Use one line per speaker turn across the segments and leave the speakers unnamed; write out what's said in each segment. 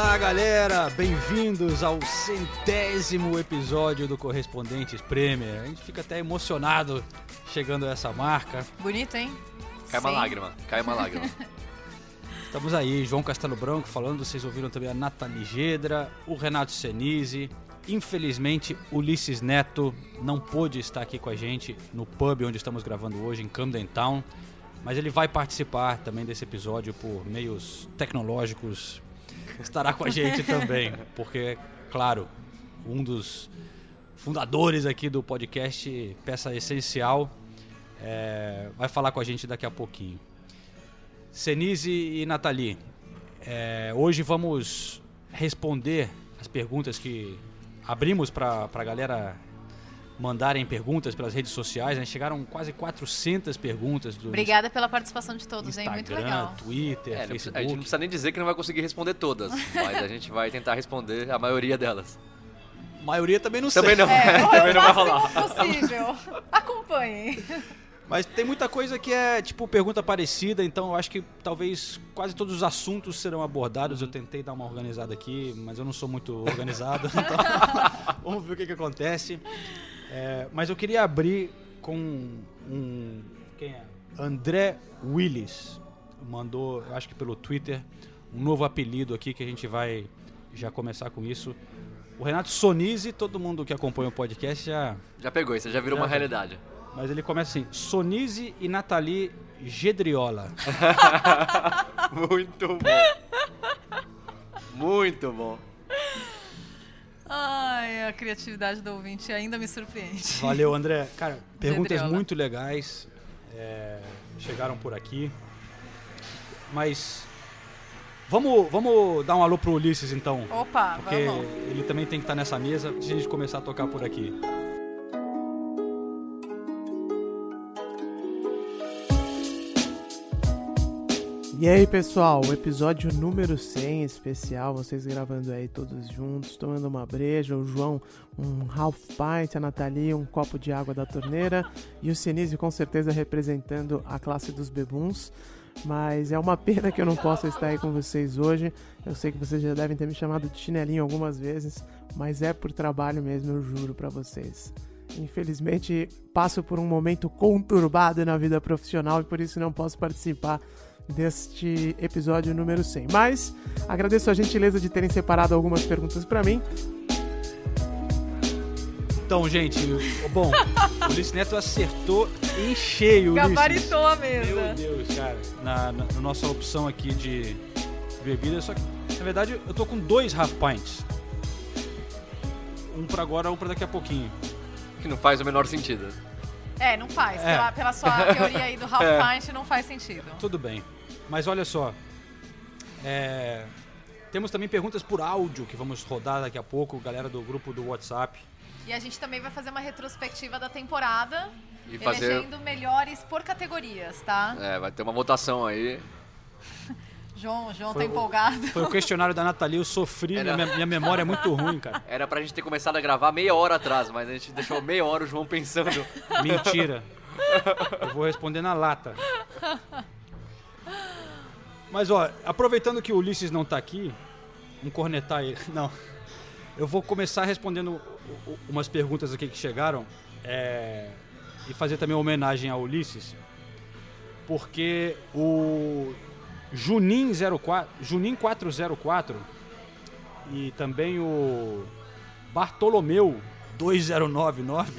Olá, galera! Bem-vindos ao centésimo episódio do Correspondentes Premier. A gente fica até emocionado chegando a essa marca.
Bonito, hein?
Cai uma
Sim.
lágrima, cai uma lágrima.
Estamos aí, João Castelo Branco falando, vocês ouviram também a Nathalie Gedra, o Renato Senise. Infelizmente, Ulisses Neto não pôde estar aqui com a gente no pub onde estamos gravando hoje, em Camden Town, mas ele vai participar também desse episódio por meios tecnológicos. Estará com a gente também, porque, claro, um dos fundadores aqui do podcast Peça Essencial é, vai falar com a gente daqui a pouquinho. Senise e Nathalie, é, hoje vamos responder as perguntas que abrimos para a galera mandarem perguntas pelas redes sociais. Né? Chegaram quase 400 perguntas do
Obrigada pela participação de todos, hein?
Instagram,
Muito legal.
Twitter,
É,
Facebook.
a gente não precisa nem dizer que não vai conseguir responder todas, mas a gente vai tentar responder a maioria delas.
A maioria também não
Também
sei.
não,
É,
também não vai rolar.
possível. Acompanhem.
Mas tem muita coisa que é tipo pergunta parecida, então eu acho que talvez quase todos os assuntos serão abordados. Eu tentei dar uma organizada aqui, mas eu não sou muito organizado, então vamos ver o que, que acontece. É, mas eu queria abrir com um. Quem é? André Willis. Mandou, acho que pelo Twitter, um novo apelido aqui que a gente vai já começar com isso. O Renato Sonise, todo mundo que acompanha o podcast já
Já pegou, isso já virou
Já
uma
vi.
realidade.
mas ele começa assim: Sonise e Nathalie Gedriola.
Muito bom. Muito bom.
Ai, a criatividade do ouvinte ainda me surpreende.
Valeu, André. Cara, perguntas muito legais é, chegaram por aqui. Mas vamos, vamos dar um alô pro Ulisses então.
Opa,
Porque
vamos.
ele também tem que estar nessa mesa antes de a gente começar a tocar por aqui.
E aí pessoal, episódio número 100 especial, vocês gravando aí todos juntos, tomando uma breja, o João um half pint, a Nathalie um copo de água da torneira e o Sinise com certeza representando a classe dos bebuns. Mas é uma pena que eu não possa estar aí com vocês hoje. Eu sei que vocês já devem ter me chamado de chinelinho algumas vezes, mas é por trabalho mesmo, eu juro pra vocês. Infelizmente, passo por um momento conturbado na vida profissional e por isso não posso participar deste episódio número 100. Mas agradeço a gentileza de terem separado algumas perguntas para mim.
Então, gente, o- bom, o Ulisses Neto acertou em cheio.
Gabaritou a
Meu
mesa.
Deus, cara. Na, na, na nossa opção aqui de bebida, só que, na verdade, eu tô com dois half pints. Um pra agora, um pra daqui a pouquinho.
Que não faz o menor sentido.
É, não faz.
É.
Pela, pela sua teoria aí do half
É.
pint, não faz sentido.
Tudo bem. Mas olha só. é, temos também perguntas por áudio que vamos rodar daqui a pouco, galera do grupo do WhatsApp.
E a gente também vai fazer uma retrospectiva da temporada,
E fazer.
elegendo melhores por categorias, tá?
É, vai ter uma votação aí.
João, João
Foi
tá
o-
empolgado.
Foi o questionário da Nathalie, eu sofri,
Era-
minha, minha memória é muito ruim, cara.
Era pra gente ter começado a gravar meia hora atrás, mas a gente deixou meia hora o João pensando.
Mentira. Eu vou responder na lata. Mas ó, aproveitando que o Ulisses não tá aqui, vamos cornetar ele. Não. Eu vou começar respondendo umas perguntas aqui que chegaram é, e fazer também uma homenagem ao Ulisses. Porque o Junin 04, Junin 404 e também o Bartolomeu 2099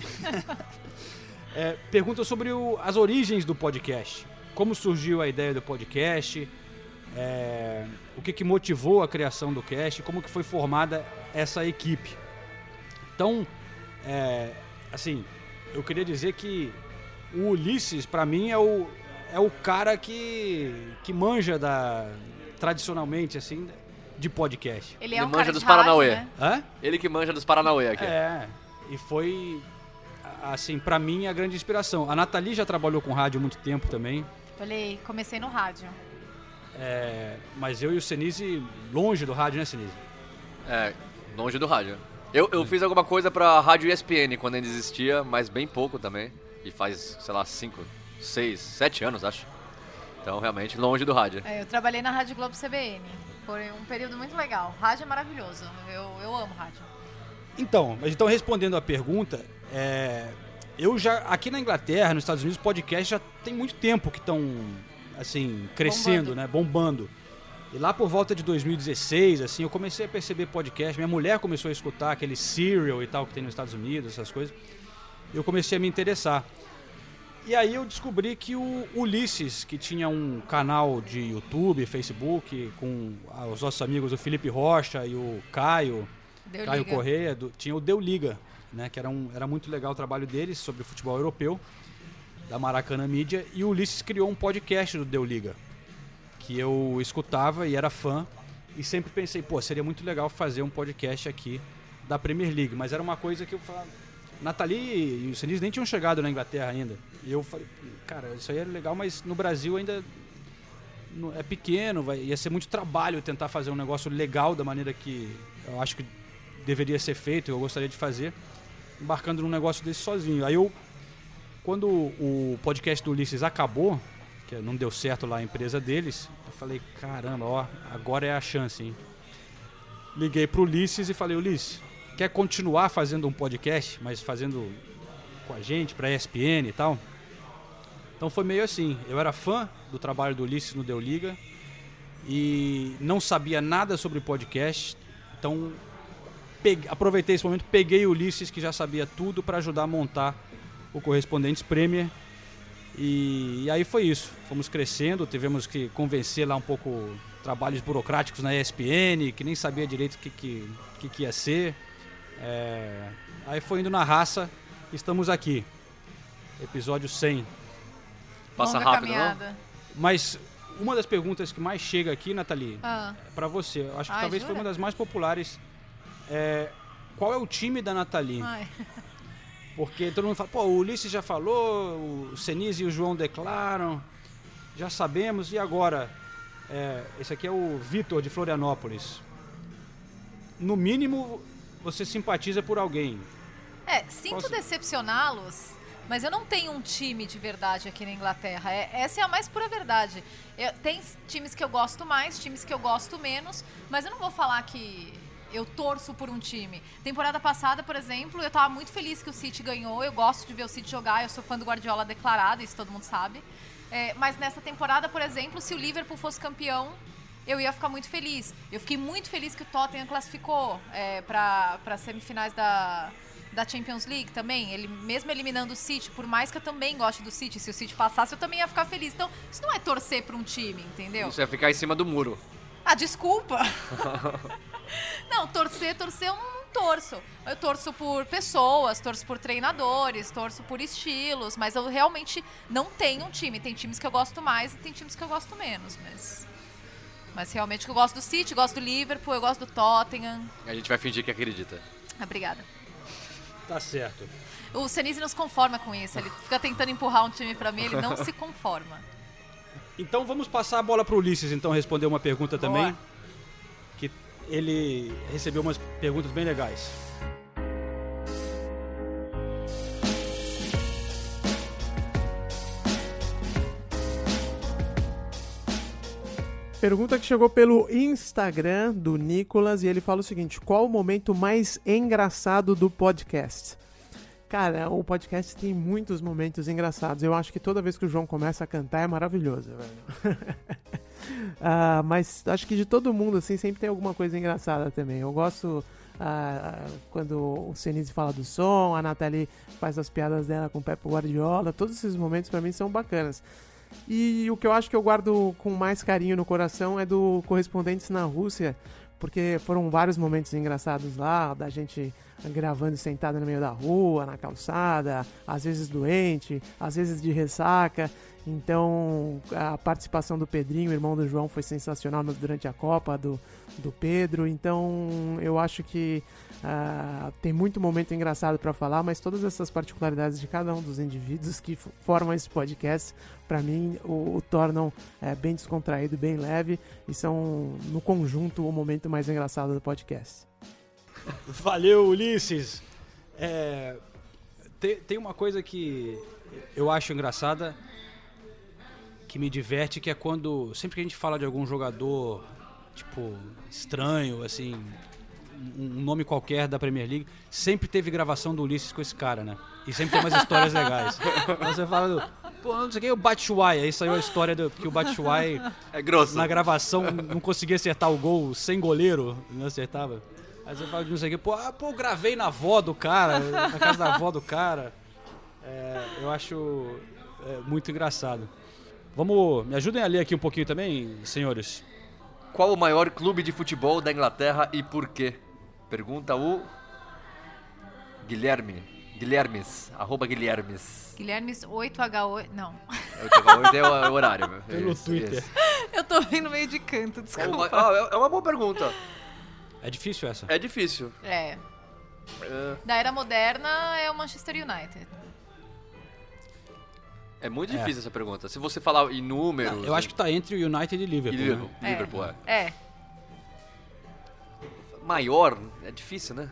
é, perguntam sobre o- as origens do podcast. Como surgiu a ideia do podcast, é, o que, que motivou a criação do cast, como que foi formada essa equipe. Então, é, assim, eu queria dizer que o Ulisses, para mim, é o, é o cara que, que manja da tradicionalmente, assim, de podcast.
Ele
Ele
é um
manja
cara
dos
rádio,
Paranauê.
né?
Hã?
Ele que manja dos Paranauê aqui.
É, e foi, assim, pra mim, a grande inspiração. A Nathalie já trabalhou com rádio há muito tempo também,
Falei, comecei no rádio.
É, mas eu e o Senise, longe do rádio, né, Senise?
É, longe do rádio. Eu, eu fiz alguma coisa pra Rádio ESPN quando ainda existia, mas bem pouco também. E faz, sei lá, 5, 6, 7 anos, acho. Então, realmente, longe do rádio.
É, eu trabalhei na Rádio Globo CBN. Foi um período muito legal. Rádio é maravilhoso. Eu, eu amo rádio.
Então, mas então respondendo a pergunta, é, eu já aqui na Inglaterra, nos Estados Unidos, podcast já tem muito tempo que estão assim crescendo,
Bombando.
né, bombando. E lá por volta de 2016, assim, eu comecei a perceber podcast. Minha mulher começou a escutar aquele Serial e tal que tem nos Estados Unidos, essas coisas. Eu comecei a me interessar. E aí eu descobri que o Ulisses, que tinha um canal de YouTube, Facebook, com os nossos amigos o Felipe Rocha e o Caio,
Deu
Caio
liga.
Correia, do- tinha o Deu Liga, né? Que era, um, era muito legal o trabalho deles sobre futebol europeu, da Maracanã Mídia. E o Ulisses criou um podcast do Deu Liga, que eu escutava e era fã. E sempre pensei, pô, seria muito legal fazer um podcast aqui da Premier League. Mas era uma coisa que eu falava. Nathalie e o Sinise nem tinham chegado na Inglaterra ainda. E eu falei, cara, isso aí era legal, mas no Brasil ainda é pequeno, vai, ia ser muito trabalho tentar fazer um negócio legal da maneira que eu acho que deveria ser feito, eu gostaria de fazer, embarcando num negócio desse sozinho. Aí eu, quando o podcast do Ulisses acabou, que não deu certo lá a empresa deles, eu falei, caramba, ó, agora é a chance, hein? Liguei pro Ulisses e falei, Ulisses, quer continuar fazendo um podcast, mas fazendo com a gente, pra ESPN e tal? Então foi meio assim, eu era fã do trabalho do Ulisses no Deu Liga e não sabia nada sobre podcast, então pegue- aproveitei esse momento, peguei o Ulisses que já sabia tudo para ajudar a montar o Correspondentes Premier e, e aí foi isso, fomos crescendo, tivemos que convencer lá um pouco trabalhos burocráticos na ESPN, que nem sabia direito o que, que, que, que ia ser, É, aí foi indo na raça, estamos aqui, episódio 100.
Passa
Longa
rápido, não?
caminhada.
Mas uma das perguntas que mais chega aqui, Nathalie,
Ah,
é pra você. Eu acho que
Ai,
talvez foi
jura?
uma das mais populares. É, qual é o time da Nathalie?
ai.
Porque todo mundo fala, pô, o Ulisses já falou, o Senise e o João declaram, já sabemos, e agora? É, esse aqui é o Vitor de Florianópolis. No mínimo, você simpatiza por alguém.
É, sinto
Posso-
decepcioná-los, mas eu não tenho um time de verdade aqui na Inglaterra. É- essa é a mais pura verdade. Eu- tem times que eu gosto mais, times que eu gosto menos, mas eu não vou falar que eu torço por um time. Temporada passada, por exemplo, eu tava muito feliz que o City ganhou. Eu gosto de ver o City jogar, eu sou fã do Guardiola declarado, isso todo mundo sabe. É, mas nessa temporada, por exemplo, se o Liverpool fosse campeão, eu ia ficar muito feliz. Eu fiquei muito feliz que o Tottenham classificou é, para as semifinais da, da Champions League também. Ele mesmo eliminando o City, por mais que eu também goste do City, se o City passasse, eu também ia ficar feliz. Então, isso não é torcer para um time, entendeu?
Isso é ficar em cima do muro.
Ah, desculpa. não, torcer, torcer eu não torço. Eu torço por pessoas, torço por treinadores, torço por estilos, mas eu realmente não tenho um time. Tem times que eu gosto mais e tem times que eu gosto menos, mas mas realmente eu gosto do City, gosto do Liverpool, eu gosto do Tottenham.
A gente vai fingir que acredita.
Obrigada.
Tá certo.
O Senise não se conforma com isso, ele fica tentando empurrar um time pra mim, ele não se conforma.
Então vamos passar a bola pro Ulisses, então, responder uma pergunta também.
Boa.
Que ele recebeu umas perguntas bem legais.
Pergunta que chegou pelo Instagram do Nicolas e ele fala o seguinte: qual o momento mais engraçado do podcast? Cara, o podcast tem muitos momentos engraçados. Eu acho que toda vez que o João começa a cantar é maravilhoso, velho. Ah, mas acho que de todo mundo, assim, sempre tem alguma coisa engraçada também. Eu gosto ah, quando o Senise fala do som, a Nathalie faz as piadas dela com o Pepe Guardiola. Todos esses momentos pra mim são bacanas. E o que eu acho que eu guardo com mais carinho no coração é do Correspondentes na Rússia, porque foram vários momentos engraçados lá, da gente gravando sentado no meio da rua, na calçada, às vezes doente, às vezes de ressaca. Então, a participação do Pedrinho, irmão do João, foi sensacional durante a Copa, do, do Pedro. Então, eu acho que ah, tem muito momento engraçado para falar, mas todas essas particularidades de cada um dos indivíduos que formam esse podcast, para mim, o, o tornam eh, bem descontraído, bem leve e são, no conjunto, o momento mais engraçado do podcast.
Valeu, Ulisses. É, tem, tem uma coisa que eu acho engraçada, que me diverte, que é quando sempre que a gente fala de algum jogador, tipo, estranho, assim, um nome qualquer da Premier League, sempre teve gravação do Ulisses com esse cara, né? E sempre tem umas histórias legais. Então você fala do, pô, não sei o que, o Batshuayi, aí saiu a história do, que o Batshuayi
É grosso.
na gravação não conseguia acertar o gol sem goleiro, não acertava. Aí você fala de não sei o que, pô, ah, pô, eu gravei na avó do cara, na casa da avó do cara. É, eu acho é, muito engraçado. Vamos, me ajudem a ler aqui um pouquinho também, senhores.
Qual o maior clube de futebol da Inglaterra e por quê? Pergunta o Guilherme. Guilhermes. Arroba Guilhermes.
Guilhermes 8H8. Não.
Hoje é o horário. meu.
Pelo
Isso,
Twitter.
isso.
Eu tô vendo meio de canto, desculpa.
ma- Ah, é- é uma boa pergunta.
É difícil essa.
É difícil.
É.
É,
Da era moderna é o Manchester United.
é muito
É.
difícil essa pergunta. Se você falar em números.
Eu acho que tá entre o United e
e
Liverpool.
Liverpool.
Né?
Liverpool, é.
É.
Maior, é difícil, né?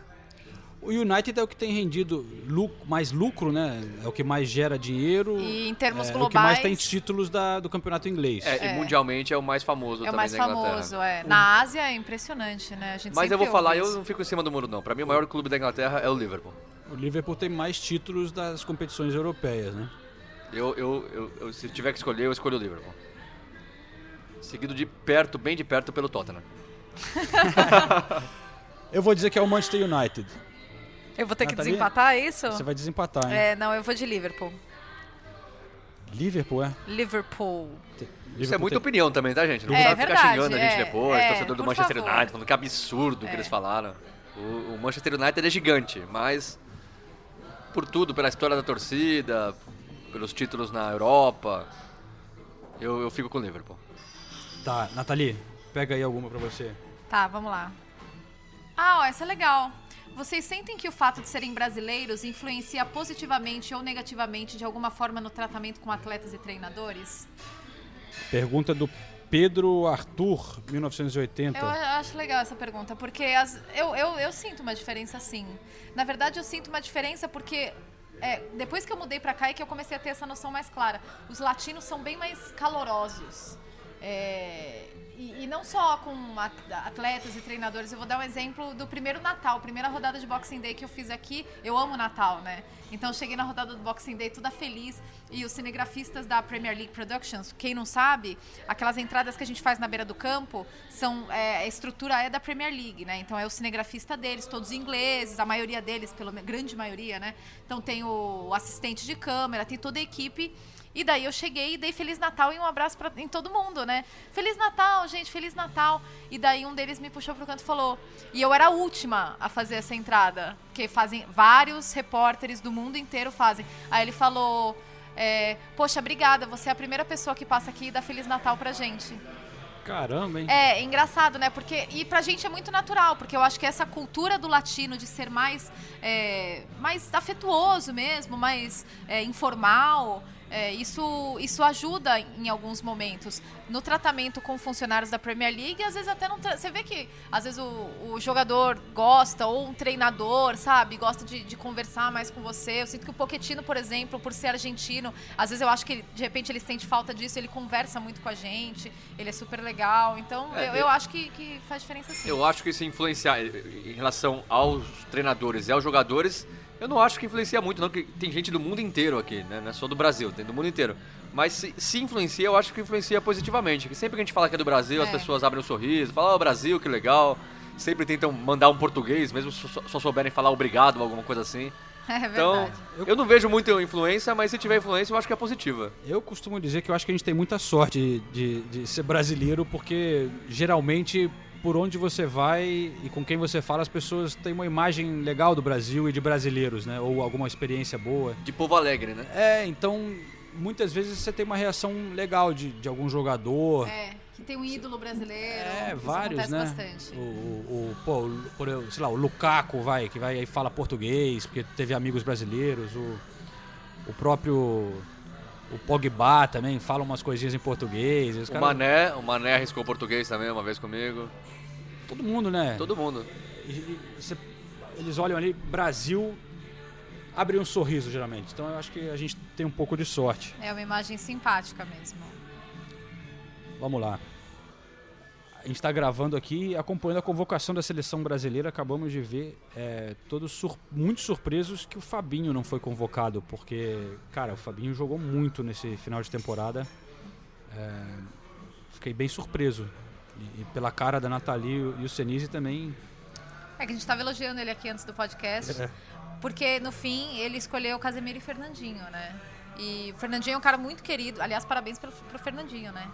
O United é o que tem rendido lu- mais lucro, né? É o que mais gera dinheiro.
E em termos
é,
globais.
o que mais tem títulos da- do campeonato inglês.
É,
É.
E mundialmente é o mais famoso
É o
também
mais
da Inglaterra.
famoso, é. Na Ásia é impressionante, né? A gente
Mas eu vou falar,
ouve
eu
isso.
não fico em cima do muro, não. Pra mim, o maior clube da Inglaterra é o Liverpool.
O Liverpool tem mais títulos das competições europeias, né?
Eu, eu, eu, eu- se tiver que escolher, eu escolho o Liverpool. Seguido de perto, bem de perto, pelo Tottenham.
Eu vou dizer que é o Manchester United.
Eu vou ter que desempatar é isso?
Você vai desempatar, hein?
É, não, eu vou de Liverpool.
Liverpool, é?
Liverpool.
Isso é
Liverpool
muita
tem-
opinião também, tá, gente? Não
É,
precisa ficar xingando a gente
é,
depois,
é,
torcedor do Manchester
favor.
United, falando que absurdo o que
É.
eles falaram. O, o Manchester United é gigante, mas por tudo, pela história da torcida, pelos títulos na Europa, eu, eu fico com o Liverpool.
Tá, Nathalie, pega aí alguma pra você.
Tá, vamos lá. Ah, ó, essa é legal. Vocês sentem que o fato de serem brasileiros influencia positivamente ou negativamente de alguma forma no tratamento com atletas e treinadores?
Pergunta do Pedro Arthur, 1980.
Eu acho legal essa pergunta, porque as- eu, eu, eu sinto uma diferença sim. Na verdade, eu sinto uma diferença porque é, depois que eu mudei pra cá é que eu comecei a ter essa noção mais clara. Os latinos são bem mais calorosos. É, e, e não só com at- atletas e treinadores. Eu vou dar um exemplo do primeiro Natal, primeira rodada de Boxing Day que eu fiz aqui. Eu amo Natal, né? Então eu cheguei na rodada do Boxing Day toda feliz. E os cinegrafistas da Premier League Productions, quem não sabe, aquelas entradas que a gente faz na beira do campo são é, a estrutura é da Premier League, né? Então é o cinegrafista deles, todos ingleses, a maioria deles, pelo grande maioria, né? Então tem o assistente de câmera, tem toda a equipe. E daí eu cheguei e dei Feliz Natal e um abraço pra, em todo mundo, né? Feliz Natal, gente, Feliz Natal. E daí um deles me puxou pro canto e falou. E eu era a última a fazer essa entrada. Porque fazem vários repórteres do mundo inteiro fazem. Aí ele falou. é, Poxa, obrigada, você é a primeira pessoa que passa aqui e dá Feliz Natal pra gente.
Caramba, hein?
É, engraçado, né? Porque, e pra gente é muito natural, porque eu acho que essa cultura do latino de ser mais, é, mais afetuoso mesmo, mais é, informal, é, isso, isso ajuda em alguns momentos. No tratamento com funcionários da Premier League, às vezes até não. Você vê que às vezes o, o jogador gosta, ou um treinador, sabe, gosta de, de conversar mais com você. Eu sinto que o Pochettino, por exemplo, por ser argentino, às vezes eu acho que ele- de repente ele sente falta disso, ele conversa muito com a gente, ele é super legal. Então
É,
eu,
eu-
acho que, que faz diferença sim.
Eu acho que isso influencia em relação aos treinadores e aos jogadores. Eu não acho que influencia muito, não, que tem gente do mundo inteiro aqui, né? Não é só do Brasil, tem do mundo inteiro. Mas se, se influencia, eu acho que influencia positivamente. Que sempre que a gente fala que é do Brasil, as
É.
pessoas abrem um sorriso, falam, ó, Brasil, que legal. Sempre tentam mandar um português, mesmo se só, só souberem falar obrigado ou alguma coisa assim.
É
Então, eu não vejo muita influência, mas se tiver influência, eu acho que é positiva.
Eu costumo dizer que eu acho que a gente tem muita sorte de, de ser brasileiro, porque geralmente por onde você vai e com quem você fala, as pessoas têm uma imagem legal do Brasil e de brasileiros, né? Ou alguma experiência boa.
De povo alegre, né?
É, então muitas vezes você tem uma reação legal de, de algum jogador.
É, que tem um ídolo brasileiro.
É,
isso
vários, né?
bastante.
O, o, o- pô, o- por, eu- sei lá, o Lukaku, vai, que vai aí fala português, porque teve amigos brasileiros. O, o próprio. O Pogba também fala umas coisinhas em português. Os
O
caras-
Mané, o Mané arriscou português também uma vez comigo.
Todo mundo, né?
Todo mundo.
E- e você- eles olham ali, Brasil, abre um sorriso geralmente. Então eu acho que a gente tem um pouco de sorte.
É uma imagem simpática mesmo.
Vamos lá. A gente está gravando aqui, acompanhando a convocação da seleção brasileira. Acabamos de ver é, todos sur- muito surpresos que o Fabinho não foi convocado, porque, cara, o Fabinho jogou muito nesse final de temporada. É, fiquei bem surpreso. E, e pela cara da Nathalie e o- o Senise também.
É que a gente estava elogiando ele aqui antes do podcast.
É.
Porque no fim ele escolheu Casemiro e Fernandinho, né? E o Fernandinho é um cara muito querido. Aliás, parabéns pelo, pro Fernandinho, né?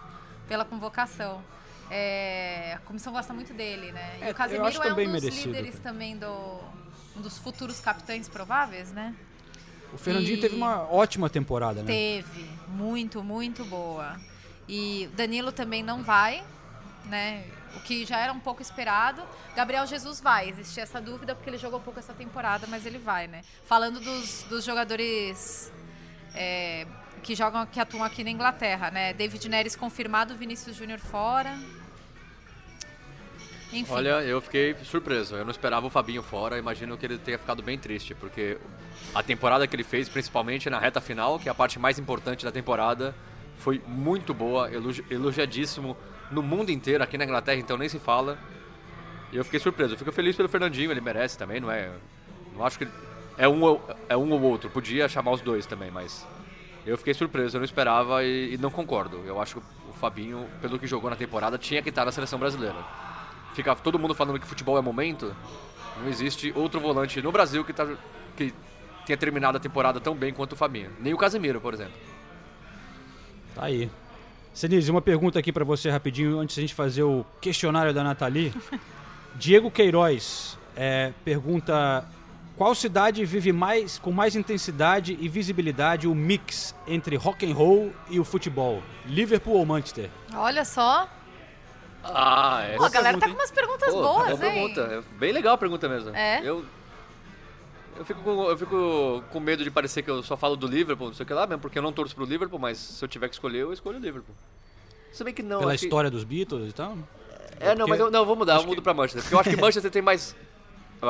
Pela convocação. É, a comissão gosta muito dele, né?
É,
e o Casemiro é um dos
merecido,
líderes também do. Um dos futuros capitães prováveis, né?
O Fernandinho
E-
teve uma ótima temporada, né?
Teve. Muito, muito boa. E o Danilo também não vai, né? O que já era um pouco esperado. Gabriel Jesus vai. Existia essa dúvida porque ele jogou pouco essa temporada, mas ele vai, né? Falando dos, dos jogadores é, que jogam, que atuam aqui na Inglaterra, né? David Neres confirmado, Vinícius Júnior fora. Enfim.
Olha, eu fiquei surpreso. Eu não esperava o Fabinho fora. Imagino que ele tenha ficado bem triste, porque a temporada que ele fez, principalmente na reta final, que é a parte mais importante da temporada, foi muito boa, elogi- elogiadíssimo no mundo inteiro, aqui na Inglaterra, então nem se fala. E eu fiquei surpreso. Eu fico feliz pelo Fernandinho, ele merece também, não é? Não acho que é um é um ou outro. Podia chamar os dois também, mas eu fiquei surpreso. Eu não esperava e, e não concordo. Eu acho que o Fabinho, pelo que jogou na temporada, tinha que estar na seleção brasileira. Fica todo mundo falando que futebol é momento. Não existe outro volante no Brasil que, tá, que tenha terminado a temporada tão bem quanto o Fabinho. Nem o Casemiro, por exemplo.
Tá aí. Senise, uma pergunta aqui pra você rapidinho, antes da gente fazer o questionário da Nathalie. Diego Queiroz é, pergunta qual cidade vive mais com mais intensidade e visibilidade o mix entre rock and roll e o futebol? Liverpool ou Manchester?
Olha só.
Ah, é.
Pô, a galera tá com umas perguntas
Pô,
boas,
boa
hein?
pergunta. É bem legal a pergunta mesmo.
É?
Eu, eu, fico com, eu fico com medo de parecer que eu só falo do Liverpool, não sei o que lá, mesmo porque eu não torço pro Liverpool, mas se eu tiver que escolher, eu escolho o Liverpool. Se bem que não.
Pela
acho que-
história dos Beatles e tal?
É, não, mas eu, não, eu vou mudar, eu mudo pra Manchester. Porque eu acho que Manchester tem mais.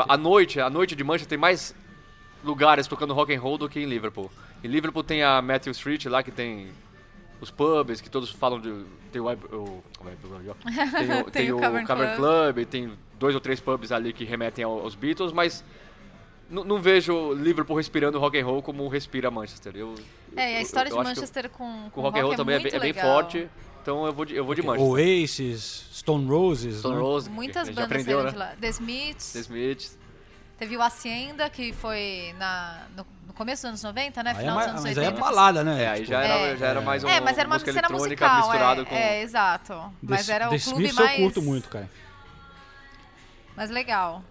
A noite, a noite de Manchester tem mais lugares tocando rock and roll do que em Liverpool. Em Liverpool tem a Matthew Street lá que tem os pubs que todos falam de. Tem o. o como é, tem o, tem
Tem o
o
Cavern
Cavern Club, tem dois ou três pubs ali que remetem ao- aos Beatles, mas. Não, não vejo Liverpool respirando rock and roll como respira Manchester. Eu,
É, a história
eu
de Manchester com,
Com rock and roll também é bem, é bem forte, então eu vou de, eu vou de Manchester.
Oasis, Stone Roses.
Stone
né?
Rose,
Muitas bandas
aprendeu,
saíram
né?
de lá. The Smiths,
The Smiths.
teve o Hacienda, que foi na, no, no começo dos anos 90, né?
É
Final
mais-
dos anos
mas
80.
aí é balada, né?
É, aí
Tipo,
já era,
É.
já era mais um
É, mas era uma
música
cena
eletrônica
musical,
misturado
é,
com...
é, exato. Mas
The-
era o
The
clube
Smiths
mais...
eu curto muito, cara.
Mas legal.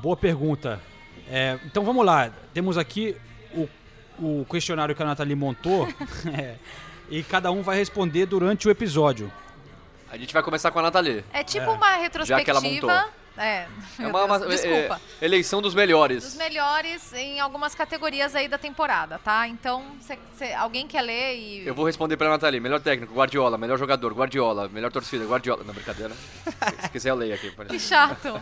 Boa pergunta. É, então vamos lá. Temos aqui o, o questionário que a Nathalie montou. é, e cada um vai responder durante o episódio.
A gente vai começar com a Nathalie.
É tipo uma
Já que ela montou.
retrospectiva... É,
É uma, uma-
desculpa.
é- eleição dos melhores.
Dos melhores em algumas categorias aí da temporada, tá? Então, cê- cê- alguém quer ler e...
Eu vou responder pra Nathalie. Melhor técnico, Guardiola. Melhor jogador, Guardiola. Melhor torcida, Guardiola. Não, brincadeira. Se quiser eu leio aqui.
Que chato.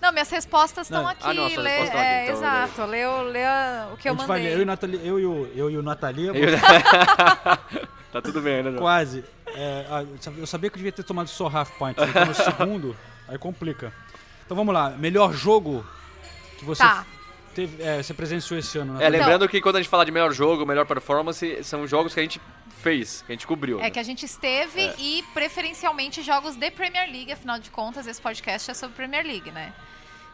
Não, minhas respostas estão aqui.
Ah, não,
lê-
respostas estão
é,
aqui, então
exato. Lê, o- lê o que eu
gente vai,
mandei.
eu, e o Nathalie, eu, e o, eu e o Nathalie,
tá tudo bem, né, João?
quase. É, ah, eu sabia- que eu devia ter tomado só half pint. Eu tô no segundo, aí complica. Então vamos lá. Melhor jogo que você,
Tá.
teve, é, você presenciou esse ano.
É,
Nathalie?
lembrando que quando a gente fala de melhor jogo, melhor performance, são jogos que a gente fez, que a gente cobriu.
É
né?
que a gente esteve
É.
e preferencialmente jogos de Premier League, afinal de contas, esse podcast é sobre Premier League, né?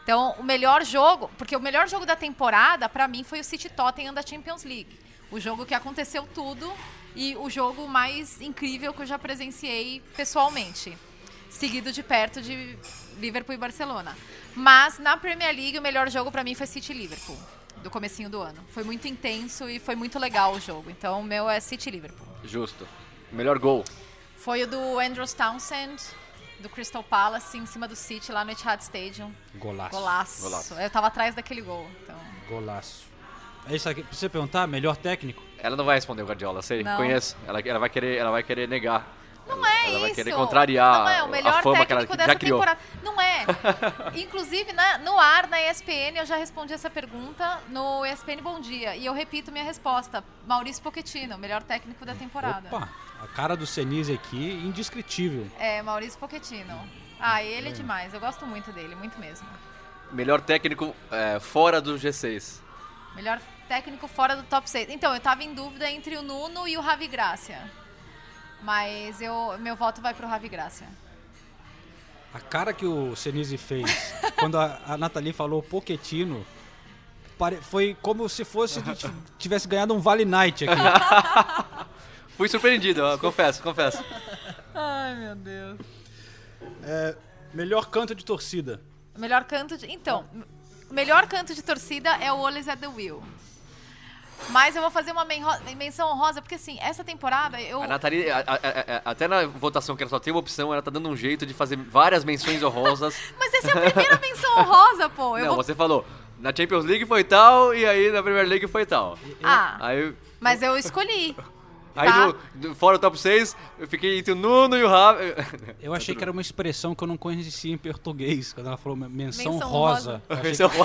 Então, o melhor jogo, porque o melhor jogo da temporada, pra mim, foi o City Tottenham da Champions League. O jogo que aconteceu tudo e o jogo mais incrível que eu já presenciei pessoalmente. Seguido de perto de Liverpool e Barcelona. Mas na Premier League, o melhor jogo pra mim foi City e Liverpool. do comecinho do ano. Foi muito intenso e foi muito legal o jogo. Então o meu é City Liverpool.
Justo. Melhor gol.
Foi o do Andrews Townsend, do Crystal Palace, em cima do City, lá no Etihad Stadium.
Golaço.
Golaço.
Golaço.
Eu tava atrás daquele gol. Então...
Golaço. É isso aqui. Pra você perguntar, melhor técnico?
Ela não vai responder o Guardiola, sei,
Não.
conheço. Ela, ela vai querer, ela vai querer negar.
Não é
ela vai
isso.
querer contrariar
Não é o melhor
a fama que ela
técnico
já
dessa
criou.
temporada. Não é. Inclusive, na- no ar, na ESPN, eu já respondi essa pergunta no ESPN Bom Dia. E eu repito minha resposta. Maurício Pochettino, melhor técnico da temporada.
Opa, a cara do Senise aqui, indescritível.
É, Maurício Pochettino. Ah, ele é demais. Eu gosto muito dele, muito mesmo.
Melhor técnico é, fora do G6.
Melhor técnico fora do top 6. Então, eu tava em dúvida entre o Nuno e o Ravi Gracia. Mas eu, meu voto vai pro Ravi Gracia.
A cara que o Senise fez quando a, a Nathalie falou Poquetino foi como se fosse tivesse ganhado um Vale Night aqui.
Fui surpreendido, ó, confesso, confesso.
Ai, meu Deus.
É, melhor canto de torcida.
Melhor canto de. Então, o melhor canto de torcida é o Always at the Wheel. Mas eu vou fazer uma men- menção honrosa, porque assim, essa temporada eu.
A Nathalie, a- a- a- a- até na votação que ela só tem uma opção, ela tá dando um jeito de fazer várias menções honrosas.
Mas essa é a primeira menção honrosa, pô. Eu
Não,
vou-
você falou, na Champions League foi tal, e aí na Premier League foi tal.
Ah,
Aí,
mas eu escolhi.
aí
Tá.
do- fora do top 6, eu fiquei entre o Nuno e o Rafa.
Eu achei que era uma expressão que eu não conhecia em português, quando ela falou menção,
Menção
rosa. Eu achei
Esse é o-
que-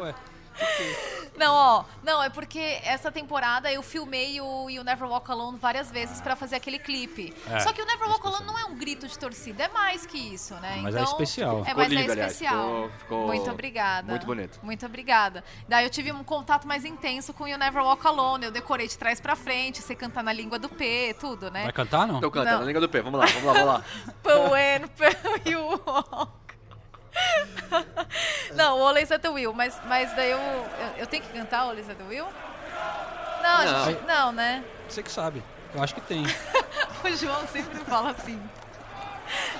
Ué,
Não, ó, não, é porque essa temporada eu filmei o You Never Walk Alone várias vezes pra fazer aquele clipe.
É,
Só que o Never Walk
é
Alone não é um grito de torcida, é mais que isso, né?
Mas é
então,
especial.
É,
Ficou
mas
lindo,
é
aliás,
especial.
ficou- ficou
muito obrigada.
muito bonito.
Muito obrigada. Daí eu tive um contato mais intenso com o You Never Walk Alone. Eu decorei de trás pra frente, sei cantar na língua do P, tudo, né?
Vai cantar, não?
Então canta,
Não.
na língua do P, vamos lá, vamos lá, vamos lá.
But when you walk. Não, o Always at the Wheel, mas, mas daí eu, eu, eu tenho que cantar o Always at the Wheel? Não,
Não.
gente- não, né?
Você que sabe. Eu acho que tem.
O João sempre fala assim.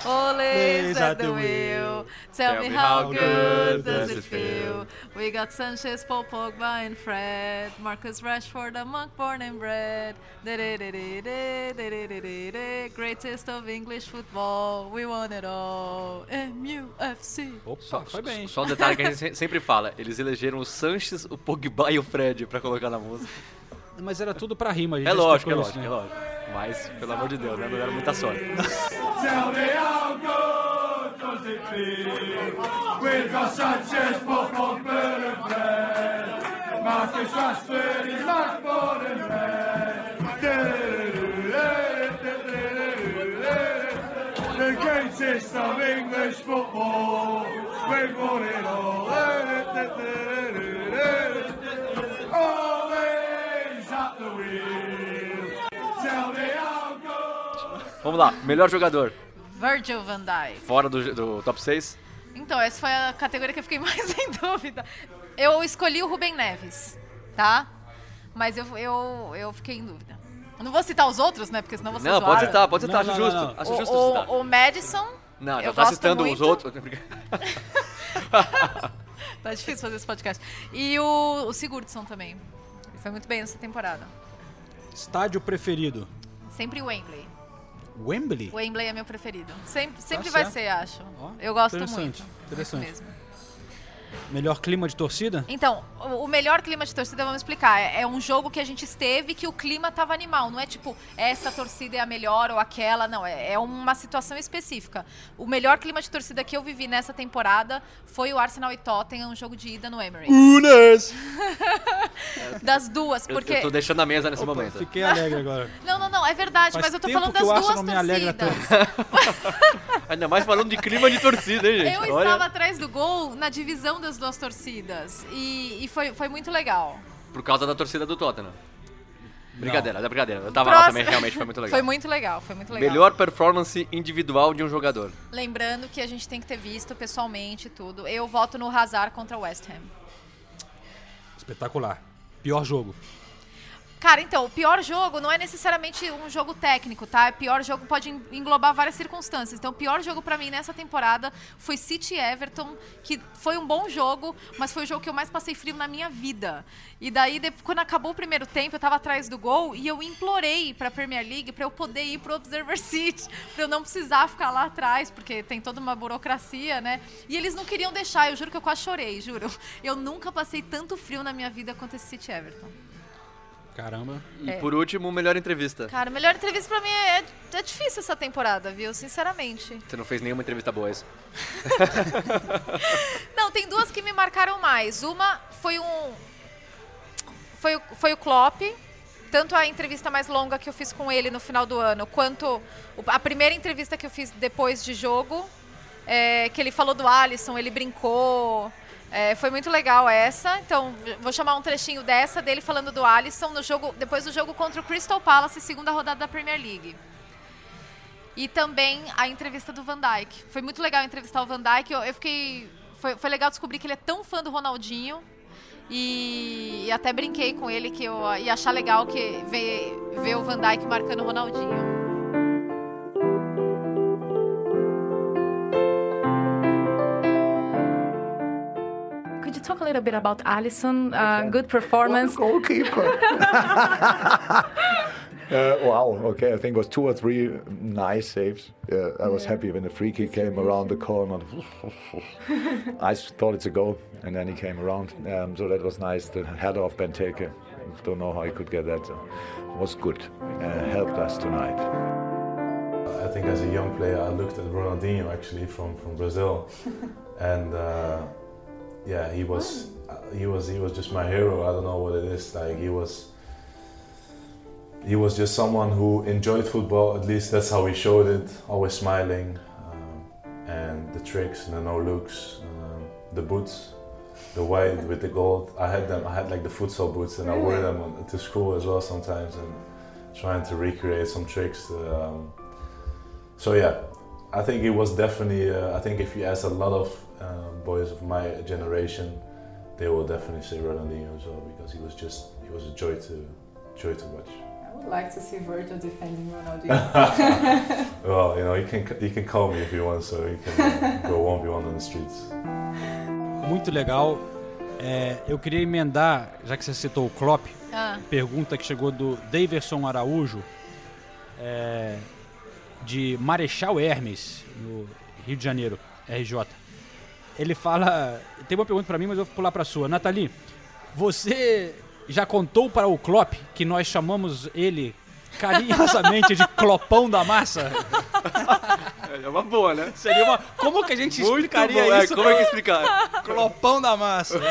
Always at the wheel. Tell me how good does it feel? We got Sanchez, Paul Pogba and Fred. Marcus Rashford, a monk born and bred. Greatest of English football. We won it all. MUFC.
Opa,
Só,
foi bem.
só um detalhe que a gente se- sempre fala, eles elegeram o Sanches, o Pogba e o Fred pra colocar na música.
Mas era tudo pra rima. a gente
É lógico, é
explicou
lógico,
isso,
é
né?
lógico. Mas, pelo amor de Deus, né, não era muita sorte.
The greatest of English football. We've won it all. Always at the wheel.
Vamos lá, melhor jogador,
Virgil van Dijk.
fora do, do top 6.
Então, essa foi a categoria que eu fiquei mais em dúvida. Eu escolhi o Rubem Neves, tá? Mas eu, eu, eu fiquei em dúvida. Eu não vou citar os outros, né? Porque senão você
Não, pode citar, pode citar,
Não,
acho
não,
justo.
não, não.
Acho
O,
justo citar.
o, o Madison.
Não, já
eu
tá
gosto
citando
muito.
os outros.
Tá difícil fazer esse podcast. E o, o Sigurdsson também. Ele foi muito bem nessa temporada.
Estádio preferido.
Sempre o Wembley.
Wembley?
Wembley é meu preferido. Sempre, sempre
Tá
vai ser, acho.
Ó,
eu gosto
interessante,
muito.
interessante.
Muito mesmo.
Melhor clima de torcida?
Então, o melhor clima de torcida, vamos explicar. É é um jogo que a gente esteve que o clima tava animal. Não é tipo, essa torcida é a melhor ou aquela. Não, é, é uma situação específica. O melhor clima de torcida que eu vivi nessa temporada foi o Arsenal e Tottenham, um jogo de ida no Emirates.
Unas!
Das duas,
Eu,
porque...
eu tô deixando a mesa nesse
Opa,
momento.
Fiquei alegre agora.
Não, não, não, é verdade,
Faz
mas eu tô falando das duas torcidas.
Ainda mais falando de clima de torcida, hein, gente?
Eu
Olha,
estava atrás do gol na divisão das duas torcidas. E, e foi, foi muito legal.
por causa da torcida do Tottenham. Brincadeira, é brincadeira. Eu tava lá
Próximo-
também, realmente foi muito legal.
Foi muito legal, foi muito legal.
Melhor performance individual de um jogador.
Lembrando que a gente tem que ter visto pessoalmente e tudo. Eu voto no Hazard contra o West Ham.
Espetacular. Pior jogo.
Cara, então, o pior jogo não é necessariamente um jogo técnico, tá? O pior jogo pode en- englobar várias circunstâncias. Então, o pior jogo pra mim nessa temporada foi City Everton, que foi um bom jogo, mas foi o jogo que eu mais passei frio na minha vida. E daí, quando acabou o primeiro tempo, eu tava atrás do gol e eu implorei pra Premier League pra eu poder ir pro Observer City, pra eu não precisar ficar lá atrás, porque tem toda uma burocracia, né? E eles não queriam deixar, eu juro que eu quase chorei, juro. Eu nunca passei tanto frio na minha vida quanto esse City Everton.
Caramba.
E
É.
por último, melhor entrevista.
Cara, melhor entrevista pra mim é, é difícil essa temporada, viu? Sinceramente.
Você não fez nenhuma entrevista boa, é isso?
Não, tem duas que me marcaram mais. Uma foi um. Foi, o- foi o Klopp. Tanto a entrevista mais longa que eu fiz com ele no final do ano, quanto a primeira entrevista que eu fiz depois de jogo, é, que ele falou do Alisson, ele brincou. É, foi muito legal essa. Então, vou chamar um trechinho dessa dele falando do Alisson no jogo, depois do jogo contra o Crystal Palace, segunda rodada da Premier League. E também a entrevista do Van Dijk. Foi muito legal entrevistar o Van Dijk. Eu, eu fiquei. Foi, foi legal descobrir que ele é tão fã do Ronaldinho. E, e até brinquei com ele que eu ia achar legal que ver, ver o Van Dijk marcando o Ronaldinho.
Could you talk a little bit about Allison? Uh, good performance.
goalkeeper. Uh, wow. Okay, I think it was two or three nice saves. Uh, I was happy when the free kick came around the corner. I thought it's a goal, and then he came around. Um, so that was nice. The header of Benteke. Don't know how he could get that. So was good. Uh, helped us tonight.
I think as a young player, I looked at Ronaldinho actually from, from Brazil, and uh, yeah, he was uh, he was he was just my hero. I don't know what it is. Like he was he was just someone who enjoyed football. At least that's how he showed it. Always smiling, um, and the tricks and the no looks, um, the boots, the white with the gold. I had them. I had like the futsal boots, and I wore them on- to school as well sometimes, and trying to recreate some tricks. Um, so yeah, I think it was definitely. Uh, I think if you ask a lot of uh, boys of my generation, they will definitely say Ronaldinho as well because he was just he was a joy to joy to watch.
I would like to see Virgil defending Ronaldinho.
Well, you know, you can you can call me if you want, so you can go one v one on the streets.
Muito legal. É, eu queria emendar, já que você citou o Klopp,
Ah.
pergunta que chegou do Daverson Araújo, é, de Marechal Hermes, no Rio de Janeiro, RJ. Ele fala. Tem uma pergunta pra mim, mas eu vou pular pra sua. Nathalie, você já contou para o Klopp que nós chamamos ele carinhosamente de Clopão da Massa?
É uma boa, né?
Seria uma. Como que a gente
Muito
explicaria
bom. É,
isso?
como é que explicar?
Clopão da Massa.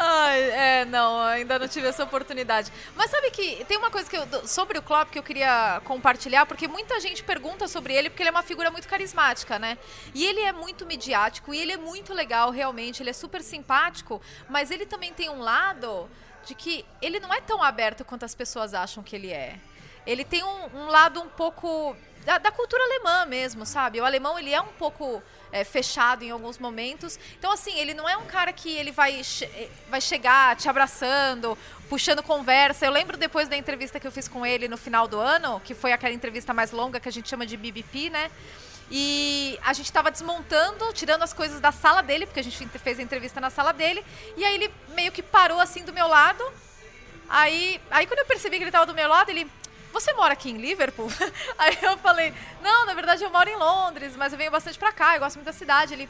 Ai, é, não, ainda não tive essa oportunidade. Mas sabe que tem uma coisa que eu, sobre o Klopp que eu queria compartilhar, porque muita gente pergunta sobre ele, porque ele é uma figura muito carismática, né? E ele é muito midiático, e ele é muito legal, realmente, ele é super simpático, mas ele também tem um lado de que ele não é tão aberto quanto as pessoas acham que ele é. Ele tem um, um lado um pouco da, da cultura alemã mesmo, sabe? O alemão ele é um pouco é, fechado em alguns momentos. Então assim, ele não é um cara que ele vai che- eh, vai chegar te abraçando, puxando conversa. Eu lembro depois da entrevista que eu fiz com ele no final do ano, que foi aquela entrevista mais longa que a gente chama de BBP, né? E a gente tava desmontando, tirando as coisas da sala dele, porque a gente fez a entrevista na sala dele. E aí ele meio que parou assim do meu lado. Aí, aí quando eu percebi que ele tava do meu lado, ele. Você mora aqui em Liverpool? Aí eu falei, não, na verdade eu moro em Londres, mas eu venho bastante pra cá, eu gosto muito da cidade. Ele.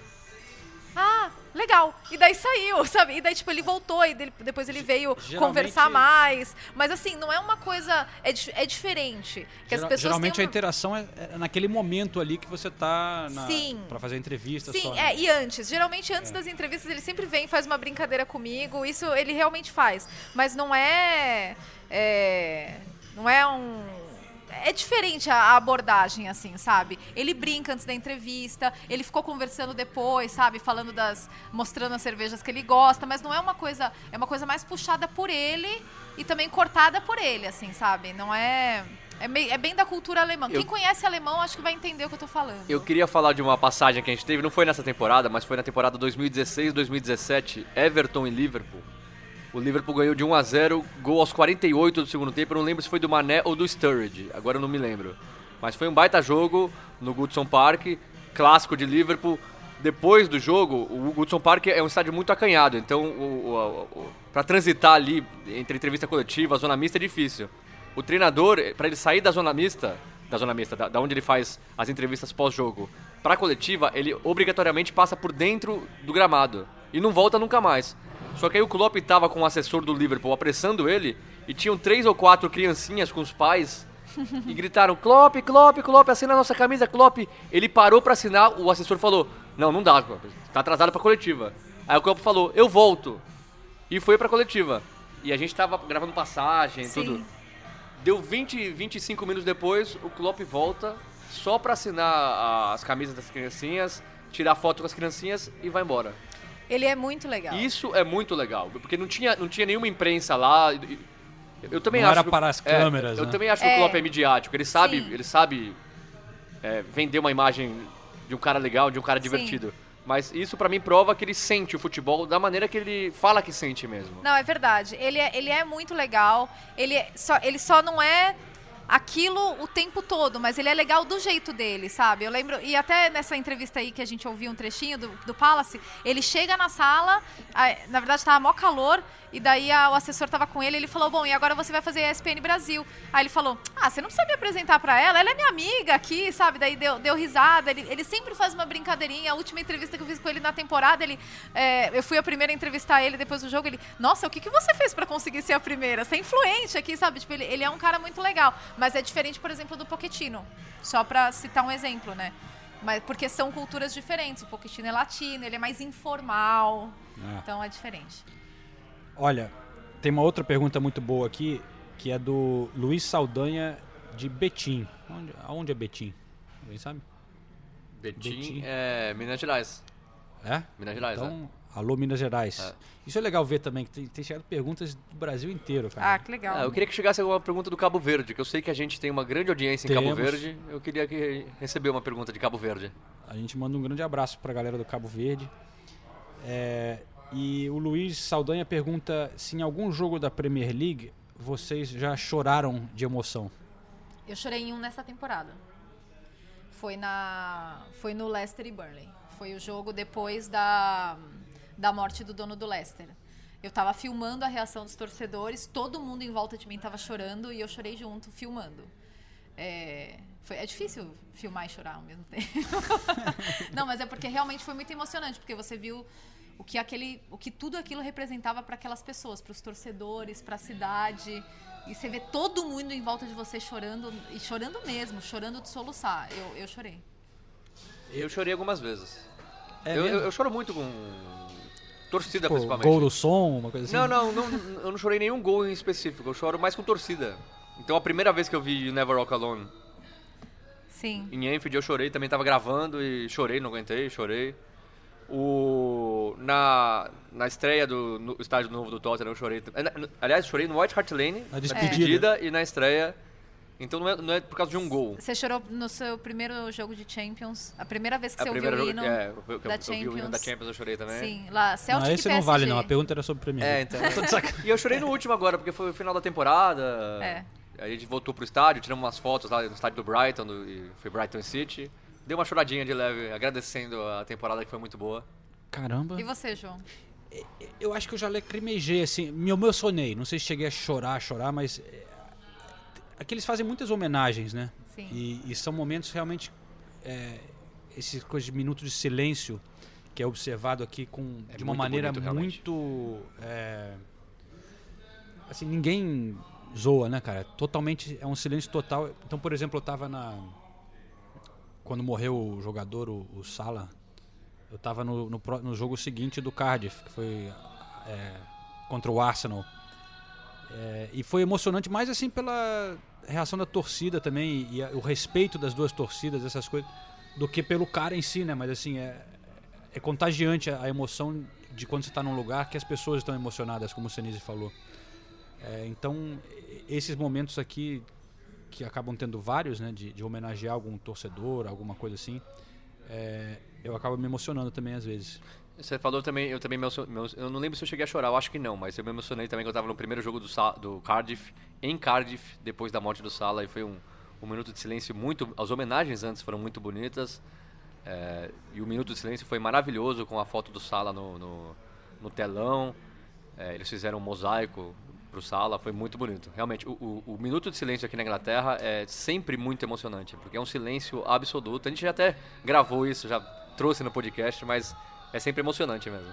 Ah, legal. E daí saiu, sabe? E daí, tipo, ele voltou e depois ele veio
Geralmente-
conversar mais. Mas assim, não é uma coisa. É, é diferente. Que as
Geral-
pessoas
geralmente
têm
a
uma-
interação é, é naquele momento ali que você tá na,
Sim.
pra fazer a entrevista
Sim,
só. né?
é, e antes. Geralmente, antes das entrevistas, ele sempre vem e faz uma brincadeira comigo. Isso ele realmente faz. Mas não é. é não é um. É diferente a abordagem, assim, sabe? Ele brinca antes da entrevista, ele ficou conversando depois, sabe? Falando das. mostrando as cervejas que ele gosta, mas não é uma coisa. É uma coisa mais puxada por ele e também cortada por ele, assim, sabe? Não é. É, mei- é bem da cultura alemã.
Eu-
Quem conhece alemão, acho que vai entender o que eu tô falando.
Eu queria falar de uma passagem que a gente teve, não foi nessa temporada, mas foi na temporada 2016-2017, Everton e Liverpool. O Liverpool ganhou de 1 a 0 gol aos 48 do segundo tempo. Eu não lembro se foi do Mané ou do Sturridge, agora eu não me lembro. Mas foi um baita jogo no Goodson Park, clássico de Liverpool. Depois do jogo, o Goodson Park é um estádio muito acanhado, então para transitar ali entre entrevista coletiva, zona mista é difícil. O treinador, para ele sair da zona mista, da zona mista, da, da onde ele faz as entrevistas pós-jogo, para a coletiva, ele obrigatoriamente passa por dentro do gramado e não volta nunca mais. Só que aí o Klopp estava com o assessor do Liverpool apressando ele e tinham três ou quatro criancinhas com os pais e gritaram: Klopp, Klopp, Klopp, assina a nossa camisa, Klopp. Ele parou para assinar, o assessor falou: Não, não dá, Klopp, tá atrasado pra coletiva. Aí o Klopp falou: Eu volto. E foi pra coletiva. E a gente tava gravando passagem,
Sim.
tudo. Deu 20, 25 minutos depois, o Klopp volta só pra assinar as camisas das criancinhas, tirar foto com as criancinhas e vai embora.
Ele é muito legal.
Isso é muito legal, porque não tinha, não tinha nenhuma imprensa lá. Eu também
Não
acho
era
que-
para as
é,
câmeras,
Eu
né?
também acho que
É.
o Klopp é midiático. Ele sabe,
Sim.
ele sabe é, vender uma imagem de um cara legal, de um cara
Sim.
divertido. Mas isso pra mim prova que ele sente o futebol da maneira que ele fala que sente mesmo.
Não, é verdade. Ele é, ele é muito legal. Ele, é só, ele só não é aquilo o tempo todo, mas ele é legal do jeito dele, sabe? Eu lembro, e até nessa entrevista aí que a gente ouviu um trechinho do, do Palace, ele chega na sala, a- na verdade tava mó calor, e daí a- o assessor tava com ele, ele falou, bom, e agora você vai fazer ESPN Brasil. Aí ele falou, ah, você não precisa me apresentar pra ela, ela é minha amiga aqui, sabe? Daí deu, deu risada, ele, ele sempre faz uma brincadeirinha, a última entrevista que eu fiz com ele na temporada, ele, é, eu fui a primeira a entrevistar ele depois do jogo, ele, nossa, o que, que você fez pra conseguir ser a primeira? Você é influente aqui, sabe? Tipo, ele, ele é um cara muito legal, mas é diferente, por exemplo, do Pochettino, só pra citar um exemplo, né? Mas, porque são culturas diferentes, o Pochettino é latino, ele é mais informal,
É.
então é diferente.
Olha, tem uma outra pergunta muito boa aqui, que é do Luiz Saldanha de Betim. Onde, aonde é Betim? Alguém sabe?
Betim,
Betim.
é Minas Gerais.
É?
Minas Gerais,
Então, alô Minas Gerais.
É.
Isso é legal ver também, que tem, tem chegado perguntas do Brasil inteiro, cara.
Ah, que legal.
Ah, eu queria que chegasse alguma pergunta do Cabo Verde, que eu sei que a gente tem uma grande audiência em Cabo
Temos.
Verde. Eu queria que receber uma pergunta de Cabo Verde.
A gente manda um grande abraço pra galera do Cabo Verde. É, e o Luiz Saldanha pergunta se em algum jogo da Premier League vocês já choraram de emoção.
Eu chorei em um nessa temporada. Foi na foi no Leicester e Burnley. Foi o jogo depois da da morte do dono do Leicester. Eu tava filmando a reação dos torcedores, todo mundo em volta de mim tava chorando e eu chorei junto, filmando. É, foi, é difícil filmar e chorar ao mesmo tempo. Não, mas é porque realmente foi muito emocionante, porque você viu o que aquele, o que tudo aquilo representava para aquelas pessoas, para os torcedores, para a cidade. E você vê todo mundo em volta de você chorando e chorando mesmo, chorando de soluçar. Eu, eu chorei.
Eu chorei algumas vezes.
É
eu, eu, eu choro muito com torcida,
Pô,
principalmente.
gol do som, uma coisa assim?
Não, não, não, eu não chorei nenhum gol em específico. Eu choro mais com torcida. Então a primeira vez que eu vi Never Walk Alone
Sim.
em Enfield eu chorei, também tava gravando e chorei, não aguentei, chorei. O, na, na estreia do no estádio novo do Tottenham eu chorei. na- Aliás, chorei no White Hart Lane,
Na
na
despedida.
despedida e na estreia. Então não é, não é por causa de um gol.
Você chorou no seu primeiro jogo de Champions? A primeira vez que
A
você ouviu o
jogo,
hino
é, eu, eu,
da
eu vi o hino da
Champions?
Champions, eu chorei também.
Sim, lá, Celtic
não, esse não
PSG.
vale não, a pergunta era sobre Premier
É,
League.
então. e eu chorei no último agora, porque foi o final da temporada.
É.
Aí a gente voltou pro estádio, tiramos umas fotos lá no estádio do Brighton, do, e foi Brighton City. Dei uma choradinha de leve, agradecendo a temporada que foi muito boa.
Caramba.
E você, João?
Eu acho que eu já lacrimejei, assim, me emocionei. Não sei se cheguei a chorar, chorar, mas... Aqui eles fazem muitas homenagens, né?
Sim.
E, e são momentos realmente... É, esses coisas de minuto de silêncio que é observado aqui com,
É
de uma maneira
bonito,
muito... é, assim, ninguém zoa, né, cara? Totalmente... É um silêncio total. Então, por exemplo, eu tava na... Quando morreu o jogador, o, o Sala, eu tava no, no, no jogo seguinte do Cardiff, que foi é, contra o Arsenal. É, e foi emocionante, mais assim pela reação da torcida também e a- o respeito das duas torcidas, essas coisas, do que pelo cara em si, né? Mas assim, é, é contagiante a, a emoção de quando você está num lugar que as pessoas estão emocionadas, como o Senise falou. É, então, esses momentos aqui, que acabam tendo vários, né? De, de homenagear algum torcedor, alguma coisa assim, é, eu acabo me emocionando também às vezes.
Você falou também, eu também me eu não lembro se eu cheguei a chorar, eu acho que não, mas eu me emocionei também quando eu tava no primeiro jogo do, do Cardiff, em Cardiff, depois da morte do Sala, e foi um, um minuto de silêncio muito, as homenagens antes foram muito bonitas, é, e o minuto de silêncio foi maravilhoso com a foto do Sala no, no, no telão, é, eles fizeram um mosaico pro Sala, foi muito bonito. Realmente, o, o, o minuto de silêncio aqui na Inglaterra é sempre muito emocionante, porque é um silêncio absoluto. A gente já até gravou isso, já trouxe no podcast, mas é sempre emocionante mesmo.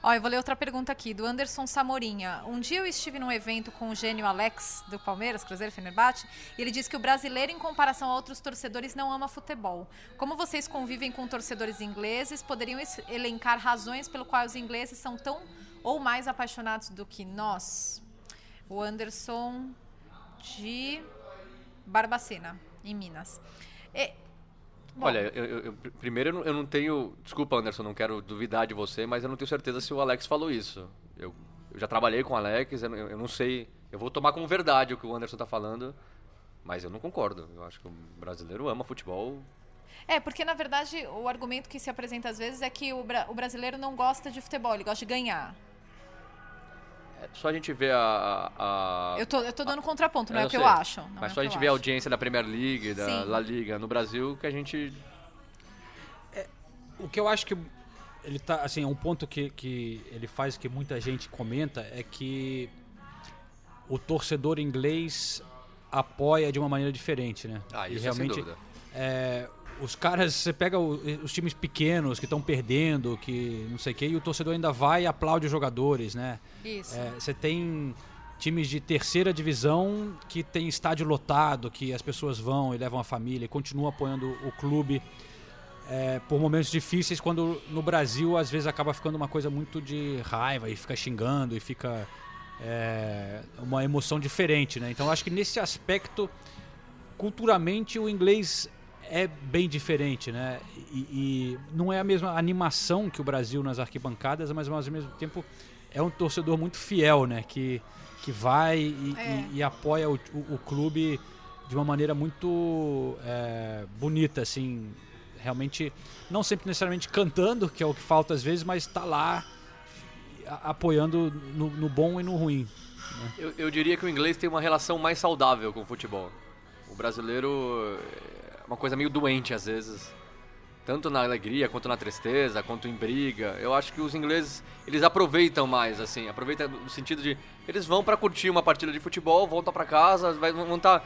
Ó, eu vou ler outra pergunta aqui, do Anderson Samorinha. Um dia eu estive num evento com o gênio Alex, do Palmeiras, Cruzeiro Fenerbahçe, e ele disse que o brasileiro, em comparação a outros torcedores, não ama futebol. Como vocês convivem com torcedores ingleses, poderiam elencar razões pelo qual os ingleses são tão ou mais apaixonados do que nós? O Anderson de Barbacena, em Minas. E- Bom,
Olha, eu, eu- eu- primeiro eu não, tenho. Desculpa, Anderson, não quero duvidar de você, mas eu não tenho certeza se o Alex falou isso. Eu, já trabalhei com o Alex, eu, não- sei. Eu vou tomar como verdade o que o Anderson tá falando, mas eu não concordo. Eu acho que o brasileiro ama futebol.
É, porque na verdade o argumento que se apresenta às vezes é que o, bra- o brasileiro não gosta de futebol, ele gosta de ganhar.
É só a gente ver a. a- a-
Eu tô, eu tô dando contraponto, não é
eu
o que eu
sei,
acho. não é
Mas
o
só a gente
eu
ver a
acho.
audiência da Premier League, da
Sim.
La Liga no Brasil, que a gente.
O que eu acho que ele tá, assim, um ponto que, que ele faz que muita gente comenta é que o torcedor inglês apoia de uma maneira diferente, né?
Ah,
E
isso é sem
realmente
dúvida.
é, os caras, você pega o- os times pequenos que estão perdendo, que não sei o que, e o torcedor ainda vai e aplaude os jogadores, né?
Isso.
É, Você tem times de terceira divisão que tem estádio lotado, que as pessoas vão e levam a família e continuam apoiando o clube é, por momentos difíceis, quando no Brasil às vezes acaba ficando uma coisa muito de raiva e fica xingando e fica é, uma emoção diferente, né? Então acho que nesse aspecto, culturalmente o inglês é bem diferente, né? E, e não é a mesma animação que o Brasil nas arquibancadas, mas ao mesmo tempo é um torcedor muito fiel, né? Que, que vai e,
É.
e- e apoia o, o- o clube de uma maneira muito é, bonita, assim. Realmente, não sempre necessariamente cantando, que é o que falta às vezes, mas está lá a- apoiando no, no bom e no ruim. né?
Eu, eu diria que o inglês tem uma relação mais saudável com o futebol. O brasileiro uma coisa meio doente às vezes. Tanto na alegria, quanto na tristeza, quanto em briga. Eu acho que os ingleses, eles aproveitam mais, assim. Aproveitam no sentido de... Eles vão pra curtir uma partida de futebol, voltam pra casa, vão estar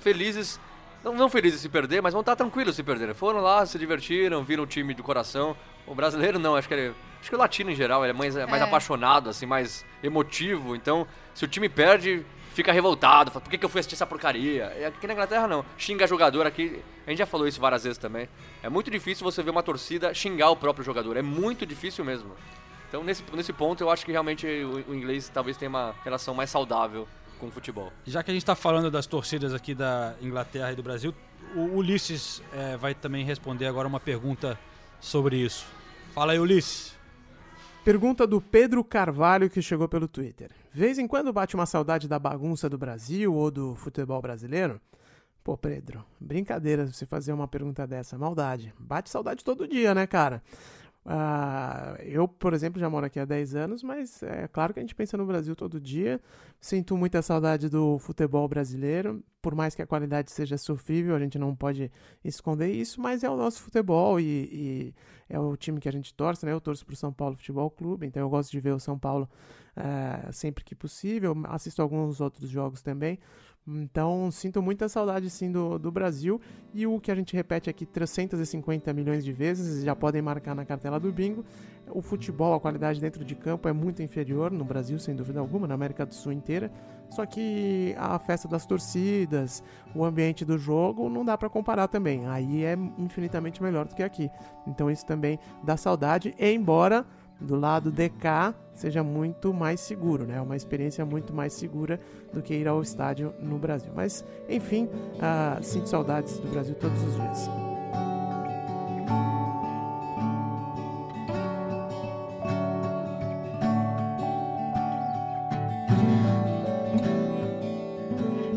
felizes... Não, não felizes se perder, mas vão estar tranquilos se perderem. Foram lá, se divertiram, viram o time do coração. O brasileiro não, acho que ele... Acho que o latino em geral ele é mais, é mais
É.
apaixonado, assim, mais emotivo. Então, se o time perde, fica revoltado. Fala, por que, que eu fui assistir essa porcaria? E aqui na Inglaterra não. Xinga jogador aqui. A gente já falou isso várias vezes também. É muito difícil você ver uma torcida xingar o próprio jogador. É muito difícil mesmo. Então, nesse, nesse ponto, eu acho que realmente o, o inglês talvez tenha uma relação mais saudável com o futebol.
Já que a gente está falando das torcidas aqui da Inglaterra e do Brasil, o Ulisses eh, vai também responder agora uma pergunta sobre isso. Fala aí, Ulisses.
Pergunta do Pedro Carvalho que chegou pelo Twitter. Vez em quando bate uma saudade da bagunça do Brasil ou do futebol brasileiro? Pô, Pedro, brincadeira você fazer uma pergunta dessa, maldade. Bate saudade todo dia, né, cara? Ah, eu, por exemplo, já moro aqui há 10 anos, mas é claro que a gente pensa no Brasil todo dia. Sinto muita saudade do futebol brasileiro, por mais que a qualidade seja sofrível, a gente não pode esconder isso, mas é o nosso futebol e, e é o time que a gente torce, né? Eu torço pro São Paulo Futebol Clube, então eu gosto de ver o São Paulo eh, sempre que possível. Assisto alguns outros jogos também. Então, sinto muita saudade, sim, do, do Brasil. E o que a gente repete aqui 350 milhões de vezes, já podem marcar na cartela do bingo. O futebol, a qualidade dentro de campo é muito inferior no Brasil, sem dúvida alguma, na América do Sul inteira. Só que a festa das torcidas, o ambiente do jogo, não dá para comparar também. Aí é infinitamente melhor do que aqui. Então isso também dá saudade, embora do lado de cá seja muito mais seguro, né? Uma experiência muito mais segura do que ir ao estádio no Brasil. Mas, enfim, ah, sinto saudades do Brasil todos os dias.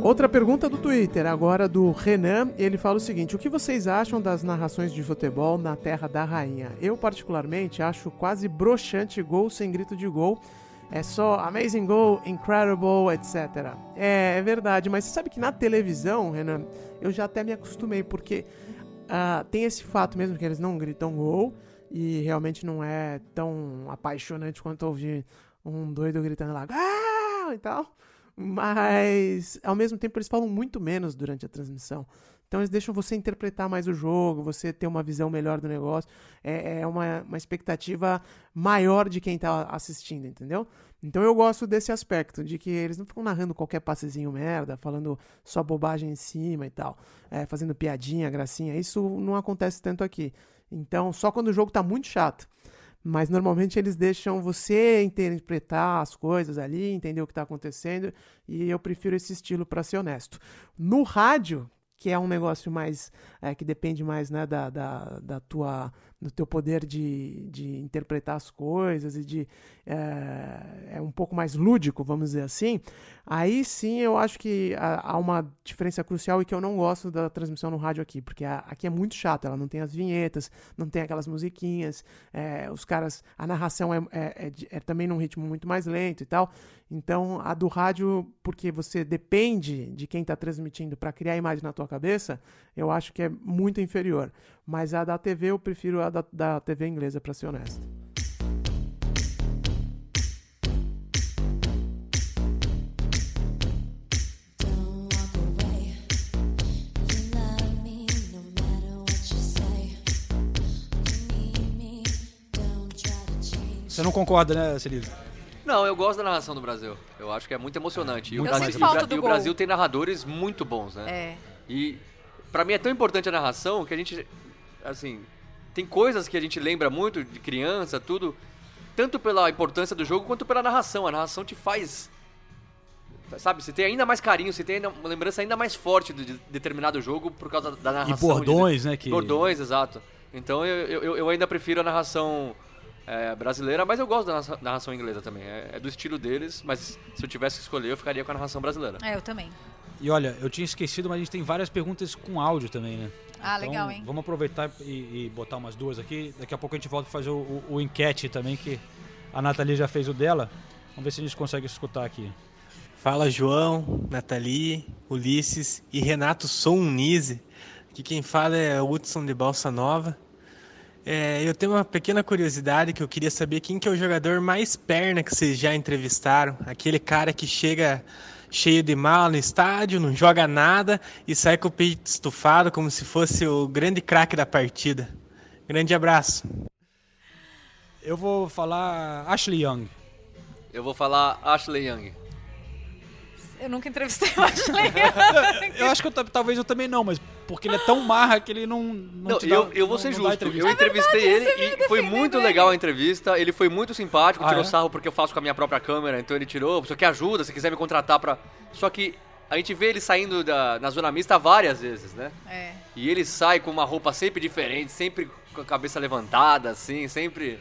Outra pergunta do Twitter, agora do Renan. Ele fala o seguinte: O que vocês acham das narrações de futebol na Terra da Rainha? Eu, particularmente, acho quase broxante gol sem grito de gol. É só amazing goal, incredible, etc. É, é verdade, mas você sabe que na televisão, Renan, eu já até me acostumei, porque uh, tem esse fato mesmo que eles não gritam gol e realmente não é tão apaixonante quanto ouvir um doido gritando lá, ah! e tal. Mas, ao mesmo tempo, eles falam muito menos durante a transmissão. Então, eles deixam você interpretar mais o jogo, você ter uma visão melhor do negócio. É, é uma, uma expectativa maior de quem está assistindo, entendeu? Então, eu gosto desse aspecto, de que eles não ficam narrando qualquer passezinho merda, falando só bobagem em cima e tal, é, fazendo piadinha, gracinha. Isso não acontece tanto aqui. Então, só quando o jogo está muito chato mas normalmente eles deixam você interpretar as coisas ali, entender o que está acontecendo, e eu prefiro esse estilo para ser honesto. No rádio, que é um negócio mais é, que depende mais né, da, da, da tua do teu poder de, de interpretar as coisas e de é, é, um pouco mais lúdico, vamos dizer assim, aí sim eu acho que há uma diferença crucial e que eu não gosto da transmissão no rádio aqui, porque a, aqui é muito chato, ela não tem as vinhetas, não tem aquelas musiquinhas, é, os caras, a narração é, é, é, é também num ritmo muito mais lento e tal, então a do rádio, porque você depende de quem está transmitindo para criar a imagem na tua cabeça, eu acho que é muito inferior. Mas a da TV eu prefiro a da, da TV inglesa, para ser honesto.
Você não concorda, né, Celise?
Não, eu gosto da narração do Brasil. Eu acho que é muito emocionante. E, o Brasil, e o
falta
Bra-
do
e o
gol.
Brasil tem narradores muito bons, né?
É.
E pra mim é tão importante a narração que a gente, assim, tem coisas que a gente lembra muito de criança, tudo, tanto pela importância do jogo quanto pela narração. A narração te faz, sabe, você tem ainda mais carinho, você tem ainda uma lembrança ainda mais forte de de determinado jogo por causa da narração. de-
bordões, né, que-
Bordões, exato. Então eu, eu, eu ainda prefiro a narração é, brasileira, mas eu gosto da narra- narração inglesa também. É, é do estilo deles, mas se eu tivesse que escolher, eu ficaria com a narração brasileira.
É, eu também.
E olha, eu tinha esquecido, mas a gente tem várias perguntas com áudio também, né?
Ah, legal, hein?
Vamos aproveitar e, e botar umas duas aqui. Daqui a pouco a gente volta a fazer o, o, o enquete também, que a Nathalie já fez o dela. Vamos ver se a gente consegue escutar aqui.
Fala João, Nathalie, Ulisses e Renato Sounize. Aqui quem fala é o Hudson de Balsa Nova. É, eu tenho uma pequena curiosidade que eu queria saber quem que é o jogador mais perna que vocês já entrevistaram. Aquele cara que chega cheio de mala no estádio, não joga nada e sai com o peito estufado como se fosse o grande craque da partida. Grande abraço.
Eu vou falar Ashley Young.
Eu vou falar Ashley Young.
Eu nunca entrevistei o Ashley.
Eu acho que eu ta- talvez eu também não, mas porque ele é tão marra que ele não. Não,
Não,
te dá-
eu, eu vou
não-
ser
não
justo. Eu entrevistei ele e foi muito legal a entrevista. Ele foi muito simpático,
Ah,
tirou
é?
sarro porque eu faço com a minha própria câmera, então ele tirou. Só que ajuda, se quiser me contratar pra. Só que a gente vê ele saindo da, na zona mista várias vezes, né?
É.
E ele sai com uma roupa sempre diferente, sempre com a cabeça levantada, assim, sempre.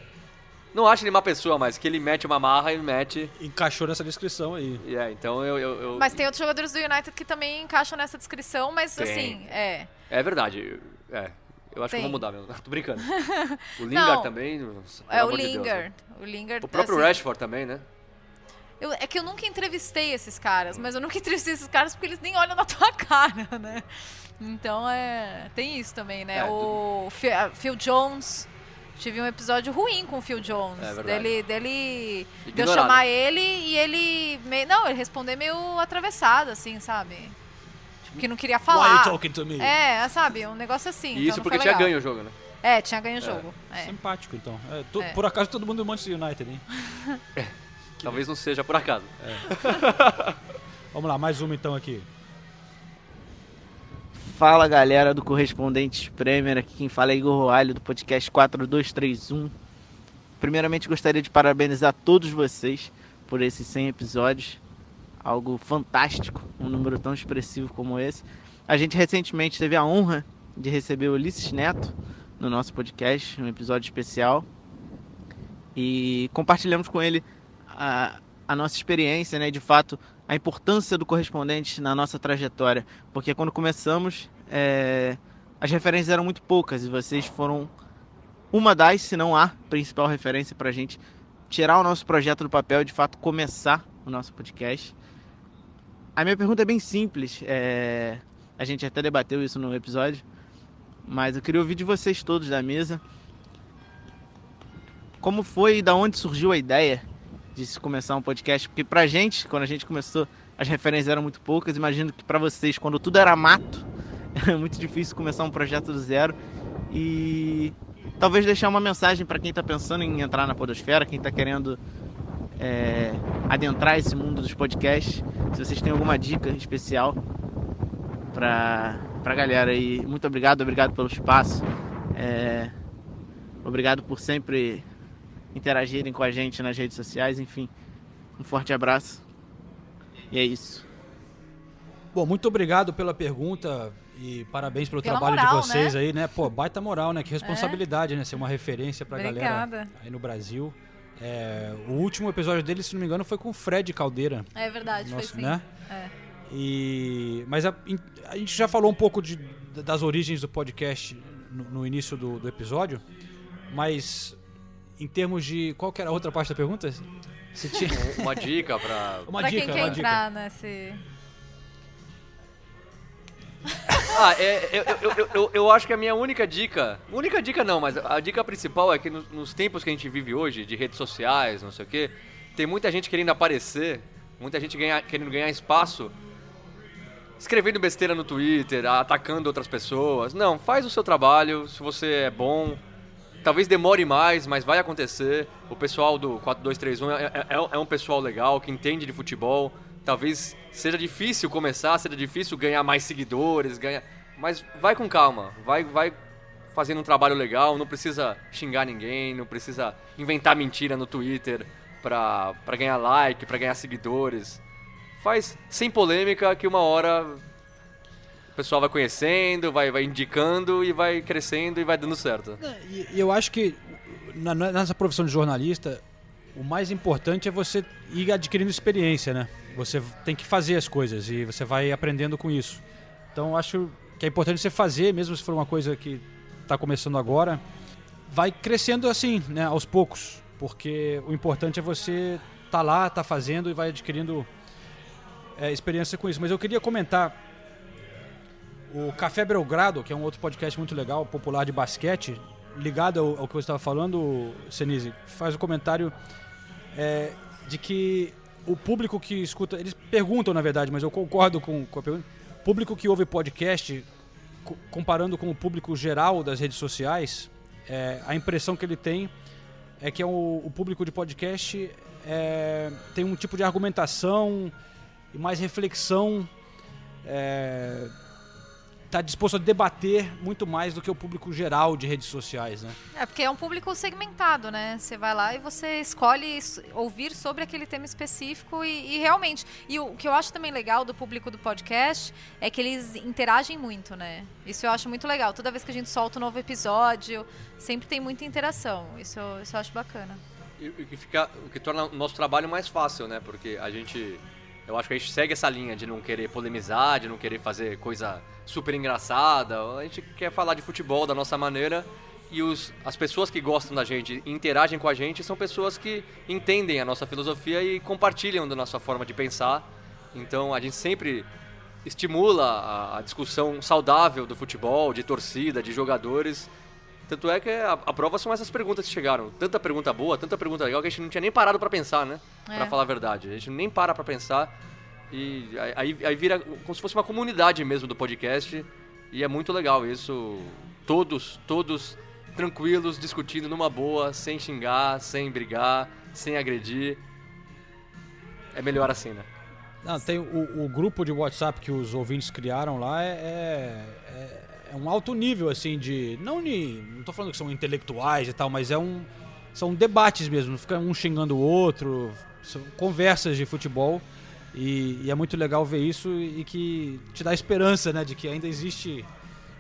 Não acho ele uma pessoa, mas que ele mete uma marra e mete.
Encaixou nessa descrição aí.
É, então eu. eu, eu-
Mas tem outros jogadores do United que também encaixam nessa descrição, mas
Tem.
assim, é.
É verdade. É. Eu acho que eu vou mudar mesmo. Tô brincando. O Lingard
Não.
também. nossa,
É o
amor de Deus, né?
Lingard. O Lingard.
O próprio
assim,
Rashford também, né?
eu- é que eu nunca entrevistei esses caras, mas eu nunca entrevistei esses caras porque eles nem olham na tua cara, né? Então é. Tem isso também, né?
É,
o a Phil Jones. Tive um episódio ruim com o Phil Jones.
É verdade.
dele, dele. De eu chamar ele e ele. meio- não, ele responder meio atravessado, assim, sabe? Tipo, que não queria falar.
Why you talking to me?
É, sabe? Um negócio assim.
E
então
isso
não
porque tinha
legal.
ganho o jogo, né?
É, tinha ganho o jogo. É.
Simpático, então. É, to-
É.
Por acaso todo mundo do Manchester United, hein?
Talvez não seja por acaso.
Vamos lá, mais uma então aqui.
Fala galera do Correspondentes Premier, aqui quem fala é Igor Roalho do podcast 4231. Primeiramente gostaria de parabenizar todos vocês por esses 100 episódios, algo fantástico, um número tão expressivo como esse. A gente recentemente teve a honra de receber o Ulisses Neto no nosso podcast, um episódio especial, e compartilhamos com ele a, a nossa experiência, né? De fato, a importância do correspondente na nossa trajetória, porque quando começamos, é, as referências eram muito poucas e vocês foram uma das, se não a principal referência para a gente tirar o nosso projeto do papel e de fato começar o nosso podcast. A minha pergunta é bem simples, é, a gente até debateu isso no episódio, mas eu queria ouvir de vocês todos da mesa como foi e da onde surgiu a ideia de se começar um podcast? Porque pra gente, quando a gente começou, as referências eram muito poucas. Imagino que para vocês, quando tudo era mato, é muito difícil começar um projeto do zero. E talvez deixar uma mensagem para quem está pensando em entrar na podosfera, quem está querendo é, adentrar esse mundo dos podcasts. Se vocês têm alguma dica especial para a galera aí. Muito obrigado, obrigado pelo espaço. É, obrigado por sempre interagirem com a gente nas redes sociais, enfim. Um forte abraço. E é isso.
Bom, muito obrigado pela pergunta e parabéns pelo
Pela
trabalho
moral,
de vocês
né?
aí, né? Pô, baita moral, né? Que responsabilidade, né? Ser uma referência pra galera
Obrigada.
aí no Brasil. É, o último episódio dele, se não me engano, foi com o Fred Caldeira.
É verdade,
Nossa,
foi sim.
né?
É.
E, mas a, a gente já falou um pouco de- das origens do podcast no, no início do, do episódio, mas em termos de. Qual que era a outra parte da pergunta? Se tinha...
Uma dica pra.
Uma
pra
dica,
quem quer
uma dica.
entrar nesse.
Ah, é, eu, eu, eu, eu, eu acho que a minha única dica. Única dica não, mas a dica principal é que nos, nos tempos que a gente vive hoje, de redes sociais, não sei o quê, tem muita gente querendo aparecer, muita gente ganhar, querendo ganhar espaço, escrevendo besteira no Twitter, atacando outras pessoas. Não, faz o seu trabalho, se você é bom. Talvez demore mais, mas vai acontecer. O pessoal do 4231 é, é, é um pessoal legal, que entende de futebol. Talvez seja difícil começar, seja difícil ganhar mais seguidores, ganhar... mas vai com calma, vai, vai fazendo um trabalho legal, não precisa xingar ninguém, não precisa inventar mentira no Twitter pra, pra ganhar like, pra ganhar seguidores. Faz sem polêmica que uma hora o pessoal vai conhecendo, vai, vai indicando e vai crescendo e vai dando certo.
E, e eu acho que na- nessa profissão de jornalista, o mais importante é você ir adquirindo experiência, né? Você tem que fazer as coisas e você vai aprendendo com isso. Então acho que é importante você fazer, mesmo se for uma coisa que está começando agora, vai crescendo assim, né, aos poucos, porque o importante é você tá lá, tá fazendo e vai adquirindo é, experiência com isso. Mas eu queria comentar o Café Belgrado, que é um outro podcast muito legal, popular de basquete, ligado ao, ao que você estava falando, Senise, faz o comentário é, de que o público que escuta, eles perguntam na verdade, mas eu concordo com, com a pergunta, o público que ouve podcast, co- comparando com o público geral das redes sociais, é, a impressão que ele tem é que é o, o público de podcast é, tem um tipo de argumentação e mais reflexão é, tá disposto a debater muito mais do que o público geral de redes sociais, né?
É, porque é um público segmentado, né? Você vai lá e você escolhe ouvir sobre aquele tema específico e, e realmente. E o que eu acho também legal do público do podcast é que eles interagem muito, né? Isso eu acho muito legal. Toda vez que a gente solta um novo episódio, sempre tem muita interação. Isso, eu- isso eu acho bacana.
E o que, fica, o que torna o nosso trabalho mais fácil, né? Porque a gente. Eu acho que a gente segue essa linha de não querer polemizar, de não querer fazer coisa super engraçada. A gente quer falar de futebol da nossa maneira. E os, as pessoas que gostam da gente interagem com a gente são pessoas que entendem a nossa filosofia e compartilham da nossa forma de pensar. Então a gente sempre estimula a, a discussão saudável do futebol, de torcida, de jogadores. Tanto é que a, a prova são essas perguntas que chegaram. Tanta pergunta boa, tanta pergunta legal que a gente não tinha nem parado pra pensar, né?
É.
Pra falar a verdade. A gente nem para pra pensar. E aí, aí vira como se fosse uma comunidade mesmo do podcast. E é muito legal isso. Todos, todos tranquilos, discutindo numa boa, sem xingar, sem brigar, sem agredir. É melhor assim, né?
Não, tem o, o grupo de WhatsApp que os ouvintes criaram lá é, é, é um alto nível, assim, de. Não, de, não tô falando que são intelectuais e tal, mas é um. São debates mesmo, fica um xingando o outro, são conversas de futebol. E, e é muito legal ver isso e que te dá esperança, né, de que ainda existe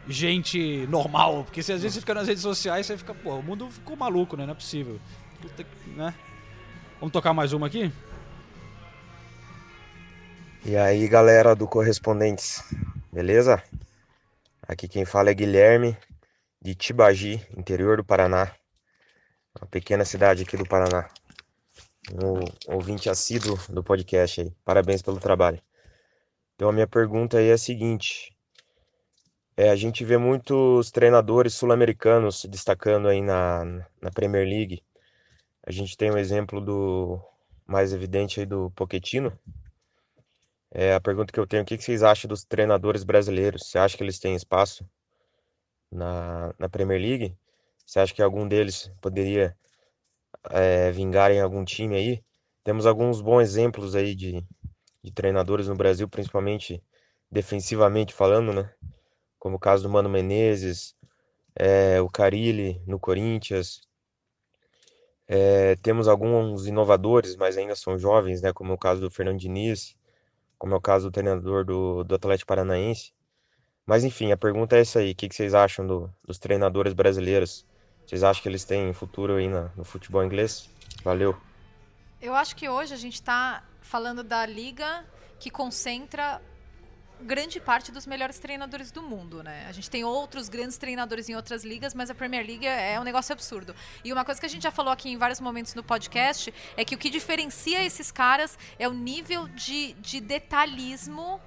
gente normal. Porque se às vezes você fica nas redes sociais, você fica, pô, o mundo ficou maluco, né? Não é possível. Né? Vamos tocar mais uma aqui?
E aí, galera do Correspondentes, beleza? Aqui quem fala é Guilherme, de Tibagi, interior do Paraná, uma pequena cidade aqui do Paraná. Um ouvinte assíduo do podcast aí. Parabéns pelo trabalho. Então, a minha pergunta aí é a seguinte: é, a gente vê muitos treinadores sul-americanos se destacando aí na, na Premier League. A gente tem um exemplo do mais evidente aí do Pochettino. É, a pergunta que eu tenho, o que vocês acham dos treinadores brasileiros? Você acha que eles têm espaço na, na Premier League? Você acha que algum deles poderia é, vingar em algum time aí? Temos alguns bons exemplos aí de, de treinadores no Brasil, principalmente defensivamente falando, né? Como o caso do Mano Menezes, é, o Carilli no Corinthians. É, temos alguns inovadores, mas ainda são jovens, né? Como o caso do Fernando Diniz, como é o caso do treinador do, do Atlético Paranaense. Mas enfim, a pergunta é essa aí: o que, que vocês acham do, dos treinadores brasileiros? Vocês acham que eles têm futuro aí no futebol inglês? Valeu.
Eu acho que hoje a gente está falando da liga que concentra grande parte dos melhores treinadores do mundo, né? A gente tem outros grandes treinadores em outras ligas, mas a Premier League é um negócio absurdo. E uma coisa que a gente já falou aqui em vários momentos no podcast é que o que diferencia esses caras é o nível de, de detalhismo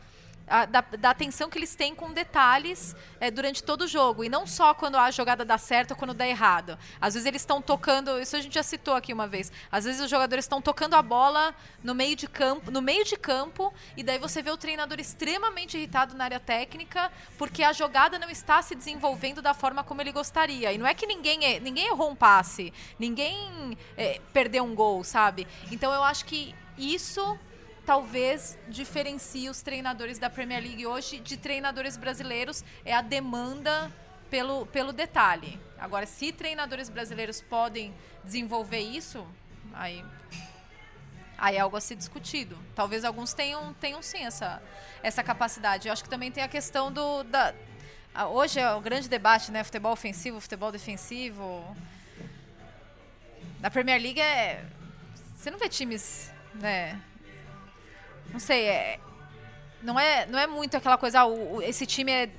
a, da, da, atenção que eles têm com detalhes é, durante todo o jogo. E não só quando a jogada dá certo ou quando dá errado. Às vezes eles estão tocando. Isso a gente já citou aqui uma vez. Às vezes os jogadores estão tocando a bola no meio de campo, no meio de campo, e daí você vê o treinador extremamente irritado na área técnica, porque a jogada não está se desenvolvendo da forma como ele gostaria. E não é que ninguém, é, ninguém errou um passe, ninguém é, perdeu um gol, sabe? Então eu acho que isso talvez diferencie os treinadores da Premier League hoje de treinadores brasileiros é a demanda pelo, pelo detalhe. Agora, se treinadores brasileiros podem desenvolver isso, aí, aí é algo a ser discutido. Talvez alguns tenham, tenham sim essa, essa capacidade. Eu acho que também tem a questão do. Da, hoje é o grande debate, né? Futebol ofensivo, futebol defensivo. Na Premier League é. Você não vê times, né? Não sei, é, não é, não é muito aquela coisa, ah, o, esse time é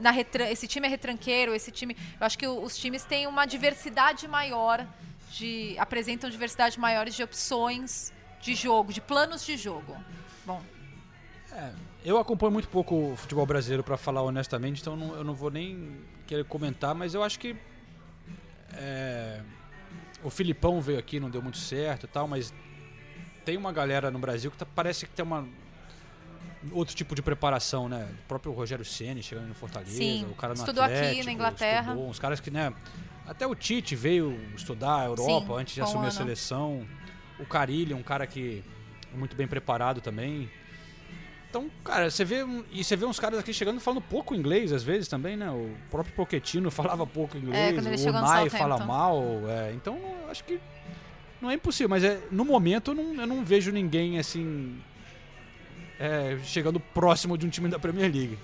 na retran, esse time é retranqueiro, esse time, eu acho que os times têm uma diversidade maior de apresentam diversidade maiores de opções de jogo, de planos de jogo. Bom,
é, eu acompanho muito pouco o futebol brasileiro para falar honestamente, então não, eu não vou nem querer comentar, mas eu acho que é, o Filipão veio aqui, não deu muito certo e tal, mas tem uma galera no Brasil que tá, parece que tem uma outro tipo de preparação, né? O próprio Rogério Ceni chegando no Fortaleza,
Sim,
o cara no
estudou
Atlético,
aqui na Inglaterra.
Estudou, uns caras que, né? Até o Tite veio estudar a Europa
Sim,
antes de
um
assumir a seleção. O Carilli, um cara que é muito bem preparado também. Então, cara, você vê e você vê uns caras aqui chegando falando pouco inglês às vezes também, né? O próprio Pochettino falava pouco inglês,
ele
o Nai fala mal, é, então acho que não é impossível, mas é, no momento eu não, eu não vejo ninguém assim é, chegando próximo de um time da Premier League.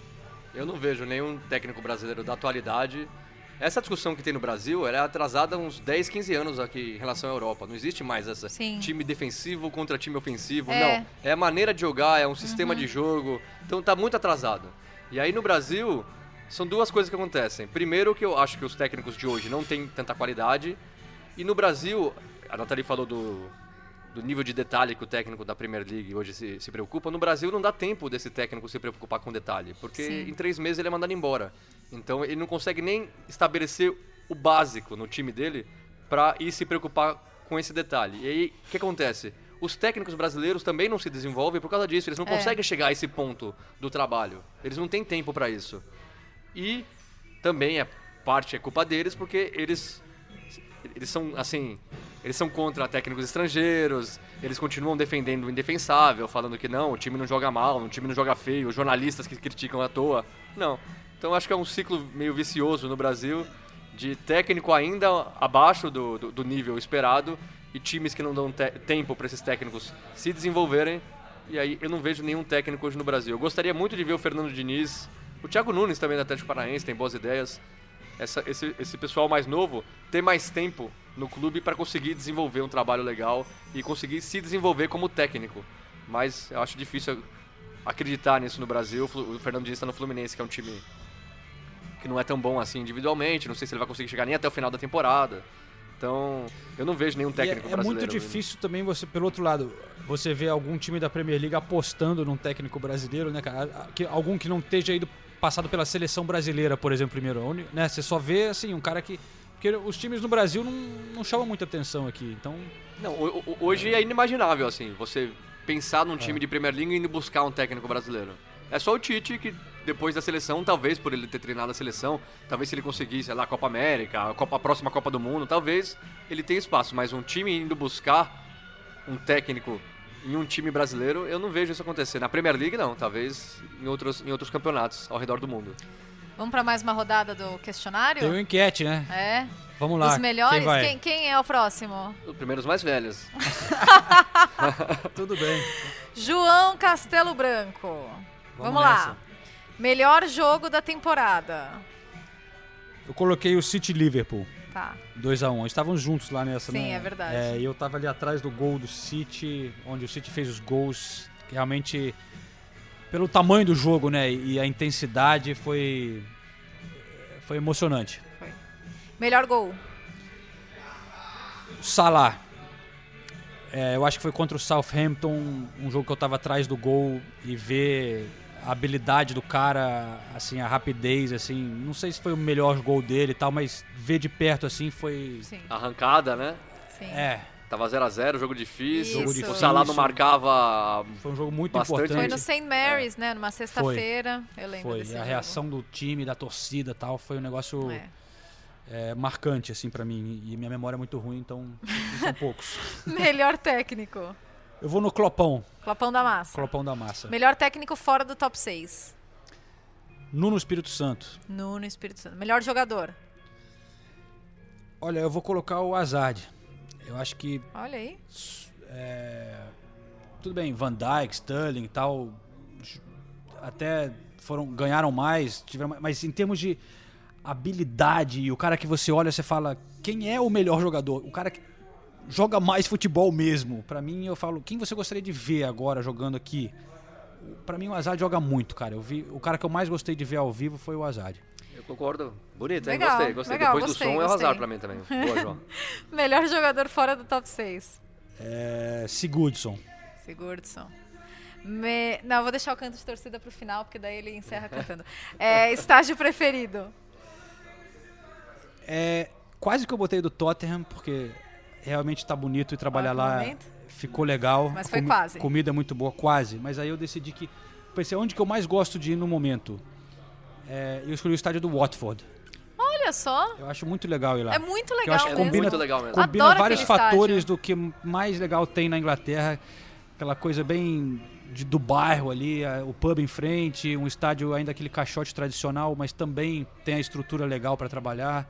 Eu não vejo nenhum técnico brasileiro da atualidade. Essa discussão que tem no Brasil ela é atrasada há uns 10, 15 anos aqui em relação à Europa. Não existe mais essa
Sim.
time defensivo contra time ofensivo.
É.
Não. É a maneira de jogar, é um sistema
Uhum.
de jogo. Então tá muito atrasado. E aí no Brasil, são duas coisas que acontecem. Primeiro, que eu acho que os técnicos de hoje não têm tanta qualidade. E no Brasil, a Nathalie falou do, do nível de detalhe que o técnico da Premier League hoje se, se preocupa. No Brasil não dá tempo desse técnico se preocupar com detalhe, porque
Sim.
em três meses ele é mandado embora. Então ele não consegue nem estabelecer o básico no time dele para ir se preocupar com esse detalhe. E aí, o que acontece? Os técnicos brasileiros também não se desenvolvem por causa disso. Eles não
É.
conseguem chegar a esse ponto do trabalho. Eles não têm tempo para isso. E também é parte é culpa deles porque eles eles são assim, eles são contra técnicos estrangeiros, eles continuam defendendo o indefensável, falando que não, o time não joga mal, o time não joga feio, jornalistas que criticam à toa. Não. Então acho que é um ciclo meio vicioso no Brasil de técnico ainda abaixo do, do, do nível esperado e times que não dão te- tempo para esses técnicos se desenvolverem. E aí eu não vejo nenhum técnico hoje no Brasil. Eu gostaria muito de ver o Fernando Diniz, o Thiago Nunes também do Atlético Paranaense, tem boas ideias. Essa- esse, esse pessoal mais novo ter mais tempo no clube para conseguir desenvolver um trabalho legal e conseguir se desenvolver como técnico. Mas eu acho difícil acreditar nisso no Brasil. O Fernando Diniz está no Fluminense, que é um time que não é tão bom assim individualmente. Não sei se ele vai conseguir chegar nem até o final da temporada. Então, eu não vejo nenhum técnico
é, é
brasileiro.
muito difícil também você, pelo outro lado, você vê algum time da Premier League apostando num técnico brasileiro, né, cara? Que, algum que não esteja ido passado pela seleção brasileira, por exemplo, primeiro, né? Você só vê assim um cara que porque os times no Brasil não, não chamam muita atenção aqui, então
Não, ho- ho- hoje é inimaginável, assim, você pensar num
É.
time de Premier League e indo buscar um técnico brasileiro. É só o Tite que, depois da seleção, talvez por ele ter treinado a seleção, talvez se ele conseguisse, sei lá, a Copa América, a, Copa, a próxima Copa do Mundo, talvez ele tenha espaço. Mas um time indo buscar um técnico em um time brasileiro, eu não vejo isso acontecer. Na Premier League, não. Talvez em outros, em outros campeonatos ao redor do mundo.
Vamos pra mais uma rodada do questionário?
tem uma enquete, né?
É.
Vamos lá.
Os melhores,
quem
quem, quem é o próximo?
Os primeiros mais velhos.
Tudo bem.
João Castelo Branco. Vamos, lá.
nessa.
Melhor jogo da temporada.
Eu coloquei o City Liverpool.
Tá.
2x1. Estávamos juntos lá nessa,
Sim,
né?
é verdade.
É, e eu tava ali atrás do gol do City, onde o City fez os gols. Realmente, pelo tamanho do jogo, né? E a intensidade foi. Foi emocionante.
Melhor gol.
Salah. É, eu acho que foi contra o Southampton, um jogo que eu tava atrás do gol e ver a habilidade do cara, assim, a rapidez, assim, não sei se foi o melhor gol dele e tal, mas ver de perto assim foi
Arrancada, né?
Sim.
É.
Tava 0x0, jogo difícil.
Jogo
O
difícil.
Salah não marcava.
Foi um jogo muito
bastante.
importante.
Foi no St. Mary's, né? Numa sexta-feira. Eu lembro
Foi.
desse
E a
jogo.
reação do time, da torcida e tal, foi um negócio
É.
é, marcante, assim, pra mim. E minha memória é muito ruim, então são poucos.
Melhor técnico.
Eu vou no Clopão.
Clopão da Massa.
Clopão da Massa.
Melhor técnico fora do top 6.
Nuno Espírito Santo.
Nuno Espírito Santo. Melhor jogador.
Olha, eu vou colocar o Hazard. Eu acho que
Olha aí.
é, tudo bem, Van Dijk, Sterling e tal, até foram ganharam mais, tiveram, mais- mas em termos de habilidade e o cara que você olha, você fala quem é o melhor jogador, o cara que joga mais futebol mesmo. Pra mim, eu falo quem você gostaria de ver agora jogando aqui. Pra mim, o Hazard joga muito, cara. Eu vi, o cara que eu mais gostei de ver ao vivo foi o Hazard.
Eu concordo. Bonito, hein?
Legal,
Gostei, gostei.
legal,
Depois
gostei,
do som é o
gostei.
Hazard pra mim também. Boa, João.
Melhor jogador fora do top 6.
É, Sigurdsson.
Sigurdsson. Me... Não, eu vou deixar o canto de torcida pro final, porque daí ele encerra cantando. É, estágio preferido.
É, quase que eu botei do Tottenham, porque realmente tá bonito e trabalhar
Ótimo
lá
momento.
ficou legal.
Mas foi quase.
Comida é muito boa, quase. Mas aí eu decidi que. Pensei, onde que eu mais gosto de ir no momento? É, eu escolhi o estádio do Watford.
Olha só.
Eu acho muito legal ir lá.
É muito
Porque eu acho
legal
que
mesmo.
combina,
muito legal mesmo.
combina
Adoro
vários fatores
estádio.
do que mais legal tem na Inglaterra. Aquela coisa bem de, do bairro ali, a- o pub em frente, um estádio ainda aquele caixote tradicional, mas também tem a estrutura legal para trabalhar.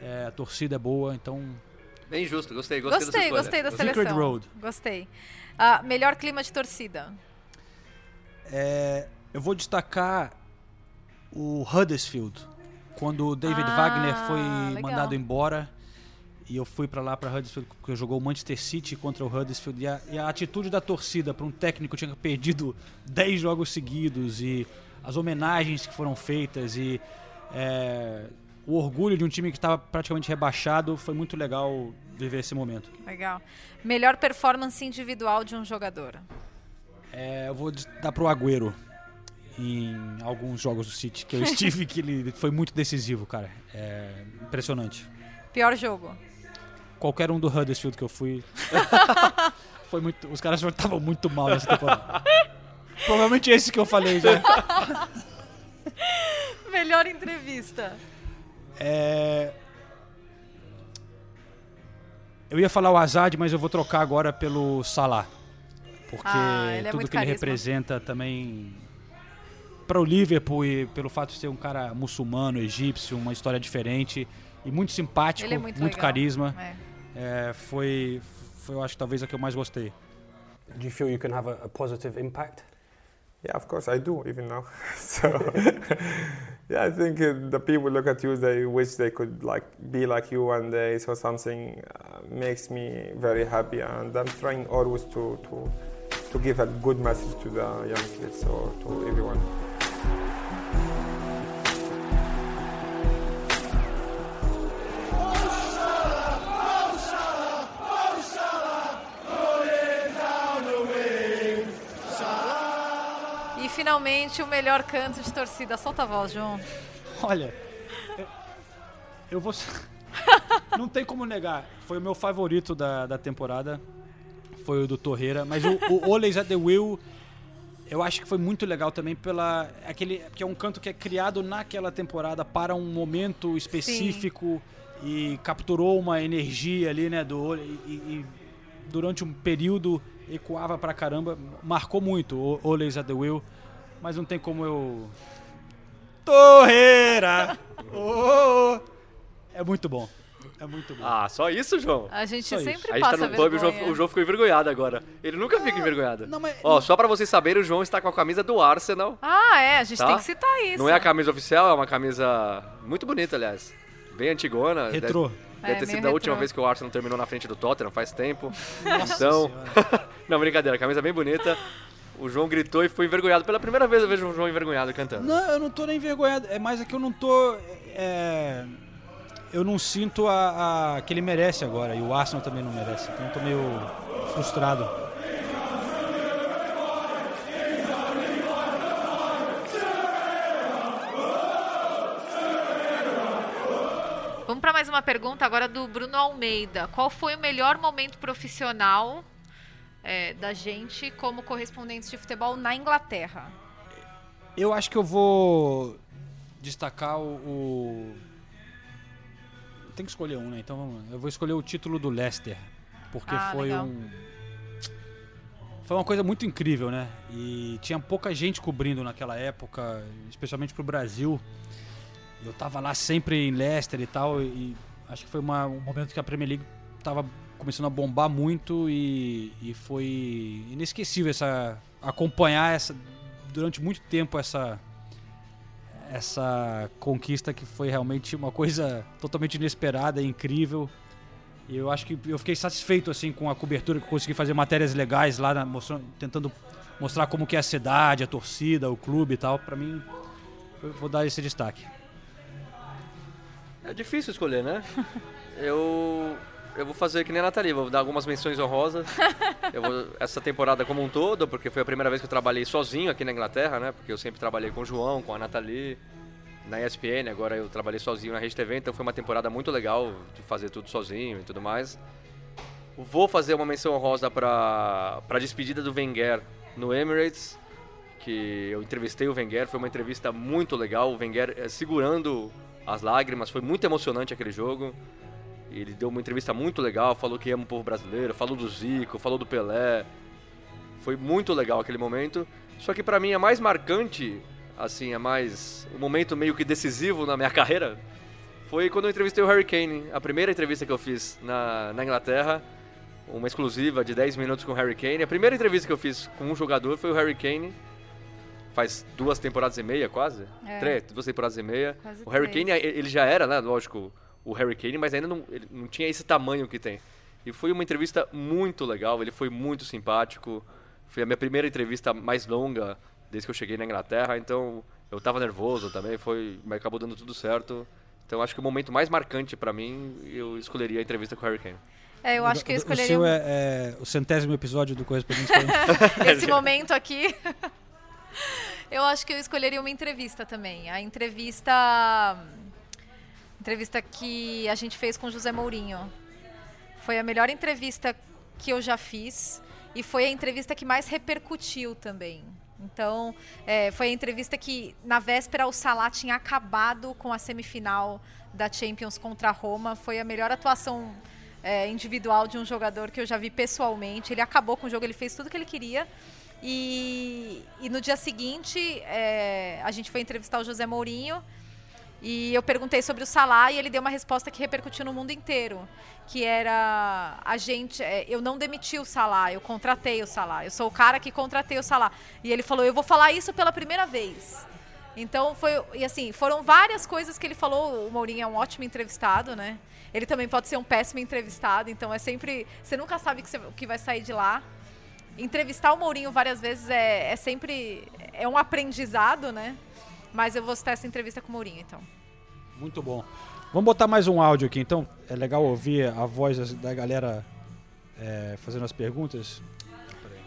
É, a torcida é boa, então
Bem justo, gostei, gostei,
Gostei, gostei da
Secret
seleção.
Road.
Gostei. Ah, melhor clima de torcida.
É, eu vou destacar o Huddersfield. Quando o David
Ah,
Wagner foi
legal.
mandado embora e eu fui pra lá pra Huddersfield porque jogou o Manchester City contra o Huddersfield e a, e a atitude da torcida para um técnico que tinha perdido 10 jogos seguidos e as homenagens que foram feitas e é, o orgulho de um time que estava praticamente rebaixado foi muito legal viver esse momento.
Legal. Melhor performance individual de um jogador.
É, eu vou dar pro Agüero em alguns jogos do City que eu estive que ele foi muito decisivo, cara. É impressionante.
Pior jogo.
Qualquer um do Huddersfield que eu fui foi muito, os caras estavam muito mal nessa temporada. Provavelmente esse que eu falei já.
Melhor entrevista.
É, Eu ia falar o Hazard, mas eu vou trocar agora pelo Salah. Porque
Ah, ele é
tudo que ele
carisma.
representa também para o Liverpool e pelo fato de ser um cara muçulmano, egípcio, uma história diferente e muito simpático,
Ele é muito
muito, carisma.
É.
É, foi, foi, eu acho, talvez a que eu mais gostei.
Do you feel you can have a, a positive impact?
Yeah, of course I do even now. so yeah, I think uh, the people look at you, they wish they could like be like you, and they saw something uh, makes me very happy, and I'm trying always to to to give a good message to the young kids or to everyone.
Finalmente o melhor canto de torcida. Solta a voz, João.
Olha, eu, eu vou. Não tem como negar. Foi o meu favorito da, da temporada. Foi o do Torreira. Mas o, o Always at the Wheel, eu acho que foi muito legal também pela. Aquele, que é um canto que é criado naquela temporada para um momento específico e capturou uma energia ali, né? Do, e, e durante um período ecoava pra caramba. Marcou muito o Always at the Wheel. Mas não tem como eu. Torreira! Oh, oh. É muito bom. É muito bom.
Ah, só isso, João?
A gente
Só
sempre
isso. A gente
passa
tá no pub, o João, o João ficou envergonhado agora. Ele nunca fica envergonhado. Ó, só pra vocês saberem, o João está com a camisa do Arsenal.
Ah, é, a gente
tá?
tem que citar isso.
Não é a camisa oficial, é uma camisa muito bonita, aliás. Bem antigona.
Retrô.
Deve, deve
É,
ter sido a última vez que o Arsenal terminou na frente do Tottenham, faz tempo.
Nossa
então. não, brincadeira, camisa bem bonita. O João gritou e foi envergonhado. Pela primeira vez eu vejo o João envergonhado cantando.
Não, eu não tô nem envergonhado. É mais é que eu não tô. é, eu não sinto a, a- que ele merece agora. E o Arsenal também não merece. Então eu tô meio frustrado.
Vamos para mais uma pergunta agora do Bruno Almeida. Qual foi o melhor momento profissional é, da gente como correspondentes de futebol na Inglaterra?
Eu acho que eu vou destacar o. Tem que escolher um, né? Então vamos. Eu vou escolher o título do Leicester. Porque
Ah,
foi
legal.
um. Foi uma coisa muito incrível, né? E tinha pouca gente cobrindo naquela época, especialmente pro Brasil. Eu tava lá sempre em Leicester e tal, e acho que foi uma- um momento que a Premier League tava começando a bombar muito e, e foi inesquecível essa acompanhar essa durante muito tempo essa essa conquista que foi realmente uma coisa totalmente inesperada incrível. E eu acho que eu fiquei satisfeito assim com a cobertura que eu consegui fazer matérias legais lá na- mostrando, tentando mostrar como que é a cidade, a torcida, o clube e tal. Pra mim, eu vou dar esse destaque.
É difícil escolher, né? eu. Eu vou fazer que nem a Nathalie, vou dar algumas menções honrosas. Eu vou, essa temporada como um todo, porque foi a primeira vez que eu trabalhei sozinho aqui na Inglaterra, né? Porque eu sempre trabalhei com o João, com a Nathalie, na ESPN, agora eu trabalhei sozinho na Rede TV, então foi uma temporada muito legal de fazer tudo sozinho e tudo mais. Vou fazer uma menção honrosa para a despedida do Wenger no Emirates, que eu entrevistei o Wenger, foi uma entrevista muito legal, o Wenger eh, segurando as lágrimas, foi muito emocionante aquele jogo. Ele deu uma entrevista muito legal, falou que ama o povo brasileiro, falou do Zico, falou do Pelé. Foi muito legal aquele momento. Só que pra mim é mais marcante, assim, é mais um momento meio que decisivo na minha carreira. Foi quando eu entrevistei o Harry Kane, a primeira entrevista que eu fiz na, na Inglaterra, uma exclusiva de 10 minutos com o Harry Kane. A primeira entrevista que eu fiz com um jogador foi o Harry Kane. Faz duas temporadas e meia, quase.
É.
Três, duas temporadas e meia.
Quase
o Harry
três.
Kane, ele já era, né, lógico, o Harry Kane, mas ainda não, ele não tinha esse tamanho que tem. E foi uma entrevista muito legal, ele foi muito simpático. Foi a minha primeira entrevista mais longa desde que eu cheguei na Inglaterra, então eu tava nervoso também, foi, mas acabou dando tudo certo. Então acho que o momento mais marcante pra mim, eu escolheria a entrevista com o Harry Kane.
É, eu acho que eu
O
escolheria
seu
um-
é, é o centésimo episódio do Correspondente
esse momento aqui. eu acho que eu escolheria uma entrevista também. A entrevista. Entrevista que a gente fez com o José Mourinho. Foi a melhor entrevista que eu já fiz. E foi a entrevista que mais repercutiu também. Então, é, foi a entrevista que, na véspera, o Salah tinha acabado com a semifinal da Champions contra a Roma. Foi a melhor atuação é, individual de um jogador que eu já vi pessoalmente. Ele acabou com o jogo, ele fez tudo que ele queria. E, e no dia seguinte, é, a gente foi entrevistar o José Mourinho. E eu perguntei sobre o Salah e ele deu uma resposta que repercutiu no mundo inteiro, que era a gente, é, eu não demiti o Salah, eu contratei o Salah. Eu sou o cara que contratei o Salah. E ele falou, eu vou falar isso pela primeira vez. Então foi, e assim, foram várias coisas que ele falou. O Mourinho é um ótimo entrevistado, né? Ele também pode ser um péssimo entrevistado, então é sempre, você nunca sabe o que vai sair de lá. entrevistar o Mourinho várias vezes é, é sempre é um aprendizado, né? Mas eu vou citar essa entrevista com o Mourinho, então.
Muito bom. Vamos botar mais um áudio aqui, então. É legal ouvir a voz da galera é, fazendo as perguntas.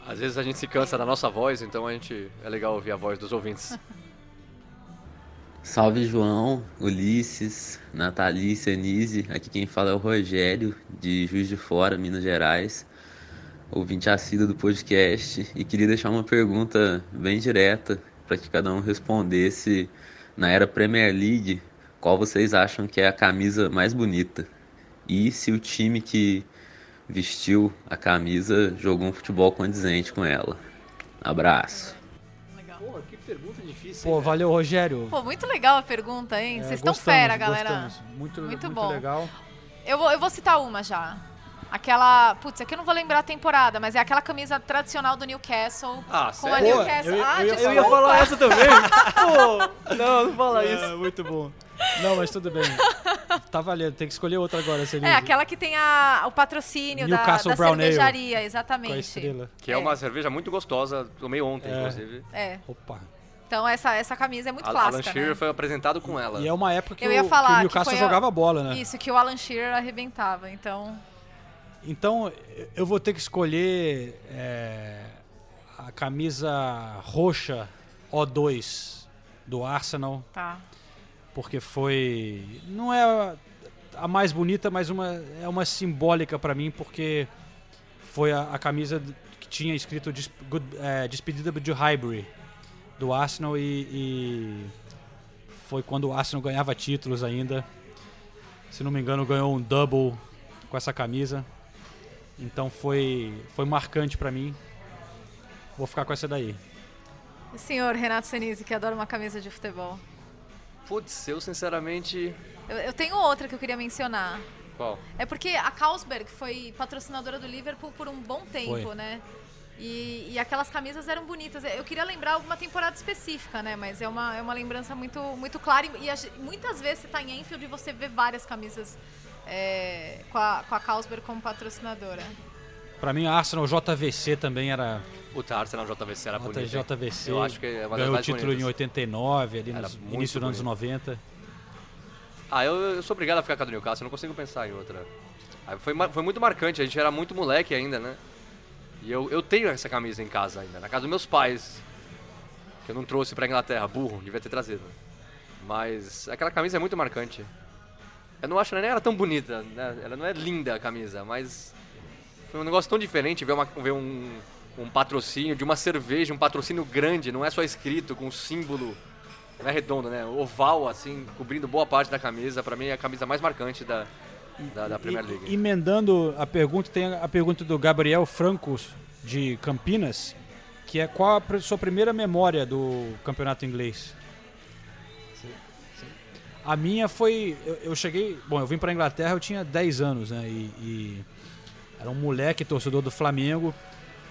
Às vezes a gente se cansa da nossa voz, então a gente é legal ouvir a voz dos ouvintes.
Salve João, Ulisses, Nathalie, Senise. Aqui quem fala é o Rogério, de Juiz de Fora, Minas Gerais. Ouvinte assíduo do podcast. E queria deixar uma pergunta bem direta para que cada um respondesse. Na era Premier League, qual vocês acham que é a camisa mais bonita? E se o time que vestiu a camisa jogou um futebol condizente com ela? Abraço.
Pô, que pergunta difícil. Pô, valeu, Rogério.
Pô, muito legal a pergunta, hein?
É,
Vocês estão
gostamos,
fera, galera.
gostamos. Muito,
muito,
muito
bom.
legal.
Eu vou, eu vou citar uma já. Aquela. Putz, aqui eu não vou lembrar a temporada, mas é aquela camisa tradicional do Newcastle.
Ah,
com a
sério?
Newcastle.
Eu ia-
ah,
eu eu ia falar essa também.
Pô, não, não fala
É,
isso.
muito bom. Não, mas tudo bem. Tá valendo, tem que escolher outra agora, Senise.
É, aquela que tem a, o patrocínio da,
Newcastle
da
Brown Ale.
cervejaria, exatamente.
Que é, uma cerveja muito gostosa, tomei ontem,
É.
inclusive.
É.
Opa.
Então essa, essa camisa é muito
A- Alan
clássica,
Shearer
né?
foi apresentado com ela.
E é uma época que,
Eu
o,
ia
que
falar
o
que
Newcastle
foi a-
jogava bola, né?
Isso, que o Alan Shearer arrebentava, então...
Então, eu vou ter que escolher é, a camisa roxa O2 do Arsenal.
Tá.
Porque foi. Não é a mais bonita, mas uma, é uma simbólica pra mim, porque foi a, a camisa que tinha escrito des, good, é, Despedida de Highbury do Arsenal e, e foi quando o Arsenal ganhava títulos ainda. Se não me engano, ganhou um double com essa camisa. Então foi, foi marcante pra mim. Vou ficar com essa daí.
O senhor Renato Senise, que adora uma camisa de futebol.
Putz, eu sinceramente.
Eu, eu tenho outra que eu queria mencionar.
Qual?
É porque a Carlsberg foi patrocinadora do Liverpool por um bom tempo,
Foi.
né? E, e aquelas camisas eram bonitas. Eu queria lembrar alguma temporada específica, né? Mas é uma, é uma lembrança muito, muito clara. E, e a muitas vezes você tá em Enfield e você vê várias camisas é, com, a, com a Carlsberg como patrocinadora.
Pra mim, a Arsenal JVC também era.
Puta, Arsenal JVC era bonito. hein?
JVC.
Eu acho que é uma das
Ganhou o título
bonitas.
em 89, ali no início dos anos
bonito.
90.
Ah, eu, eu sou obrigado a ficar com a do Newcastle, eu não consigo pensar em outra. Ah, Foi, foi muito marcante, a gente era muito moleque ainda, né? E eu, eu tenho essa camisa em casa ainda, na casa dos meus pais. Que eu não trouxe pra Inglaterra, burro, devia ter trazido. Mas aquela camisa é muito marcante. Eu não acho que ela nem era tão bonita, né? Ela não é linda a camisa, mas foi um negócio tão diferente ver, uma, ver um, um patrocínio de uma cerveja, um patrocínio grande, não é só escrito com um símbolo, não é redondo, né? Oval, assim, cobrindo boa parte da camisa. Pra mim é a camisa mais marcante da, da, da Premier League.
Emendando a pergunta, tem a pergunta do Gabriel Francos, de Campinas, que é qual a sua primeira memória do campeonato inglês? A minha foi. Eu, eu cheguei. Bom, eu vim pra Inglaterra, eu tinha 10 anos, né? E, e era um moleque torcedor do Flamengo.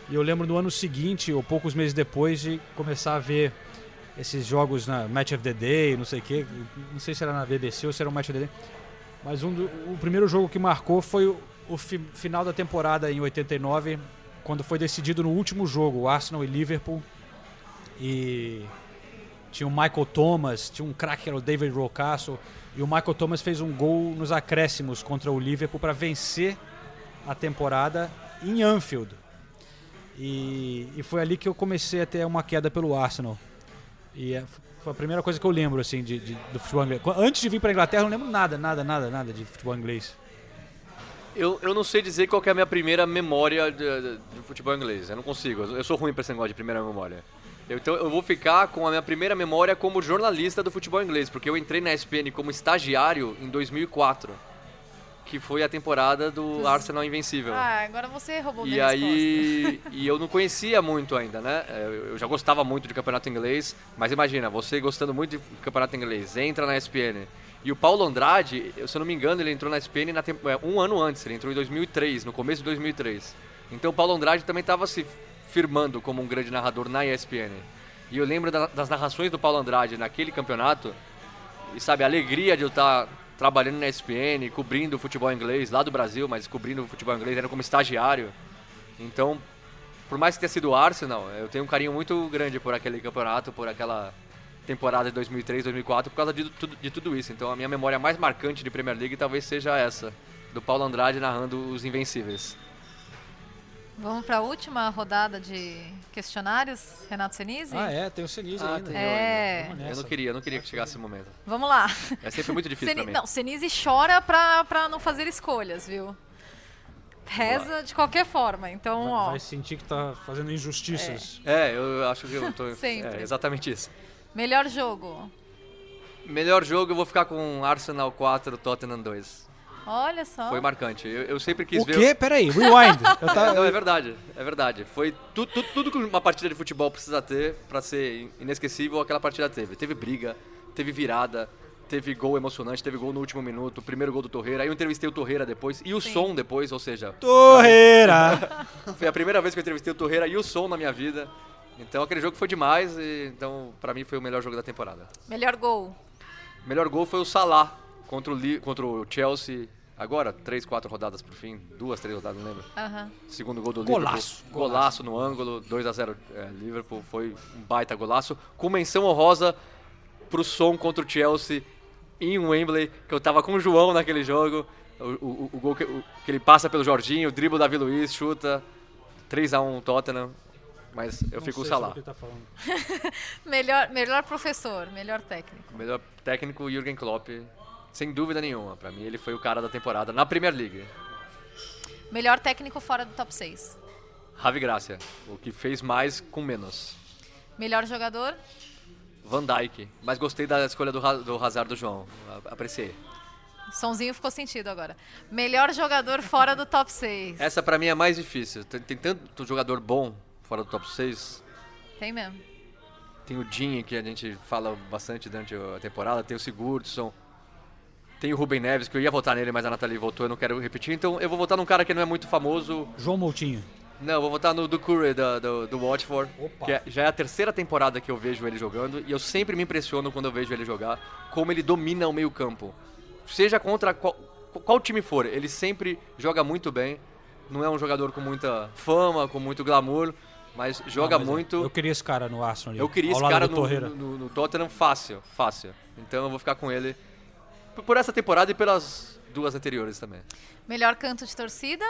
E eu lembro no ano seguinte, ou poucos meses depois, de começar a ver esses jogos na Match of the Day, não sei o quê. Não sei se era na BBC ou se era um Match of the Day. Mas um do- o primeiro jogo que marcou foi o, o fi- final da temporada em 89, quando foi decidido no último jogo, o Arsenal e Liverpool. E tinha o Michael Thomas, tinha um craque que era o David Rocastle, e o Michael Thomas fez um gol nos acréscimos contra o Liverpool para vencer a temporada em Anfield. E, e foi ali que eu comecei a ter uma queda pelo Arsenal. E é- foi a primeira coisa que eu lembro assim de, de- do futebol inglês. Antes de vir para Inglaterra, eu não lembro nada, nada, nada, nada de futebol inglês.
Eu, eu não sei dizer qual é a minha primeira memória de, de- de futebol inglês. Eu não consigo. Eu sou ruim pra esse negócio de primeira memória. Eu- então eu vou ficar com a minha primeira memória como jornalista do futebol inglês, porque eu entrei na ESPN como estagiário em 2004, que foi a temporada do Arsenal Invencível.
Ah, agora você roubou
E
minha
aí, e eu não conhecia muito ainda, né? Eu já gostava muito de campeonato inglês, mas imagina, você gostando muito de campeonato inglês, entra na ESPN. E o Paulo Andrade, se eu não me engano, ele entrou na ESPN na é, um ano antes, ele entrou em 2003, no começo de 2003. Então o Paulo Andrade também estava se firmando como um grande narrador na ESPN. E eu lembro da- das narrações do Paulo Andrade naquele campeonato, e sabe, a alegria de eu estar trabalhando na ESPN, cobrindo o futebol inglês lá do Brasil, mas cobrindo o futebol inglês, era como estagiário. Então, por mais que tenha sido o Arsenal, eu tenho um carinho muito grande por aquele campeonato, por aquela temporada de 2003, 2004, por causa de de tudo isso. Então a minha memória mais marcante de Premier League talvez seja essa, do Paulo Andrade narrando os Invencíveis.
Vamos para a última rodada de questionários, Renato Senise?
Ah, é, tem o Senise
Ah,
ainda.
tem
É.
eu ainda. Eu não queria, eu não queria que chegasse esse momento.
Vamos lá.
É sempre muito difícil
Seni-
pra mim.
Não, Senise chora pra, pra não fazer escolhas, viu? Reza de qualquer forma, então, ó.
Vai sentir que tá fazendo injustiças.
É, eu acho que eu tô.
Sempre.
É, exatamente isso.
Melhor jogo.
Melhor jogo eu vou ficar com Arsenal 4, Tottenham 2.
Olha só.
Foi marcante. Eu, eu sempre quis
O
ver.
quê? Peraí, rewind. Eu tava-
Não, é verdade, é verdade. Foi tu, tu- tudo que uma partida de futebol precisa ter pra ser inesquecível, aquela partida teve. Teve briga, teve virada, teve gol emocionante, teve gol no último minuto, o primeiro gol do Torreira. Aí eu entrevistei o Torreira depois e o som depois, ou seja.
Torreira!
Foi a primeira vez que eu entrevistei o Torreira e o som na minha vida. Então aquele jogo foi demais e então pra mim foi o melhor jogo da temporada.
Melhor gol.
Melhor gol foi o Salah contra o, contra o Chelsea. Agora, três, quatro rodadas pro fim. Duas, três rodadas, não lembro.
Aham.
Segundo gol do
Golaço,
Liverpool. Golaço no ângulo, 2 a 0 é, Liverpool. Foi um baita golaço. Com menção honrosa pro som contra o Chelsea em Wembley, que eu tava com o João naquele jogo. O, o- o gol que, o- que ele passa pelo Jorginho, o dribble Davi Luiz, chuta. 3 a 1 Tottenham. Mas eu
Não
fico com o Salah.
tá falando.
melhor, melhor professor, melhor técnico.
Melhor técnico, Jürgen Klopp. Sem dúvida nenhuma. Pra mim, ele foi o cara da temporada na Premier League.
Melhor técnico fora do top 6.
Ravi Gracia, o que fez mais com menos.
Melhor jogador.
Van Dijk, mas gostei da escolha do, do Hazard do João. Apreciei.
Sonzinho ficou sentido agora. Melhor jogador fora do top 6.
Essa pra mim é mais difícil. Tem, tem tanto jogador bom fora do top 6.
Tem mesmo.
Tem o Dinho, que a gente fala bastante durante a temporada. Tem o Sigurdsson. Tem o Rubem Neves, que eu ia votar nele, mas a Nathalie votou, eu não quero repetir. Então eu vou votar num cara que não é muito famoso.
João Moutinho.
Não, eu vou votar no do Curry, da- do, do Watford.
Opa.
Que é- já é a terceira temporada que eu vejo ele jogando. E eu sempre me impressiono quando eu vejo ele jogar. Como ele domina o meio campo. Seja contra qual, qual time for, ele sempre joga muito bem. Não é um jogador com muita fama, com muito glamour. Mas joga
mas
muito.
Eu queria esse cara no Arsenal. ali,
Eu queria esse cara
do
no,
Torreira.
no, no Tottenham fácil, fácil. Então eu vou ficar com ele por, essa temporada e pelas duas anteriores também.
Melhor canto de torcida.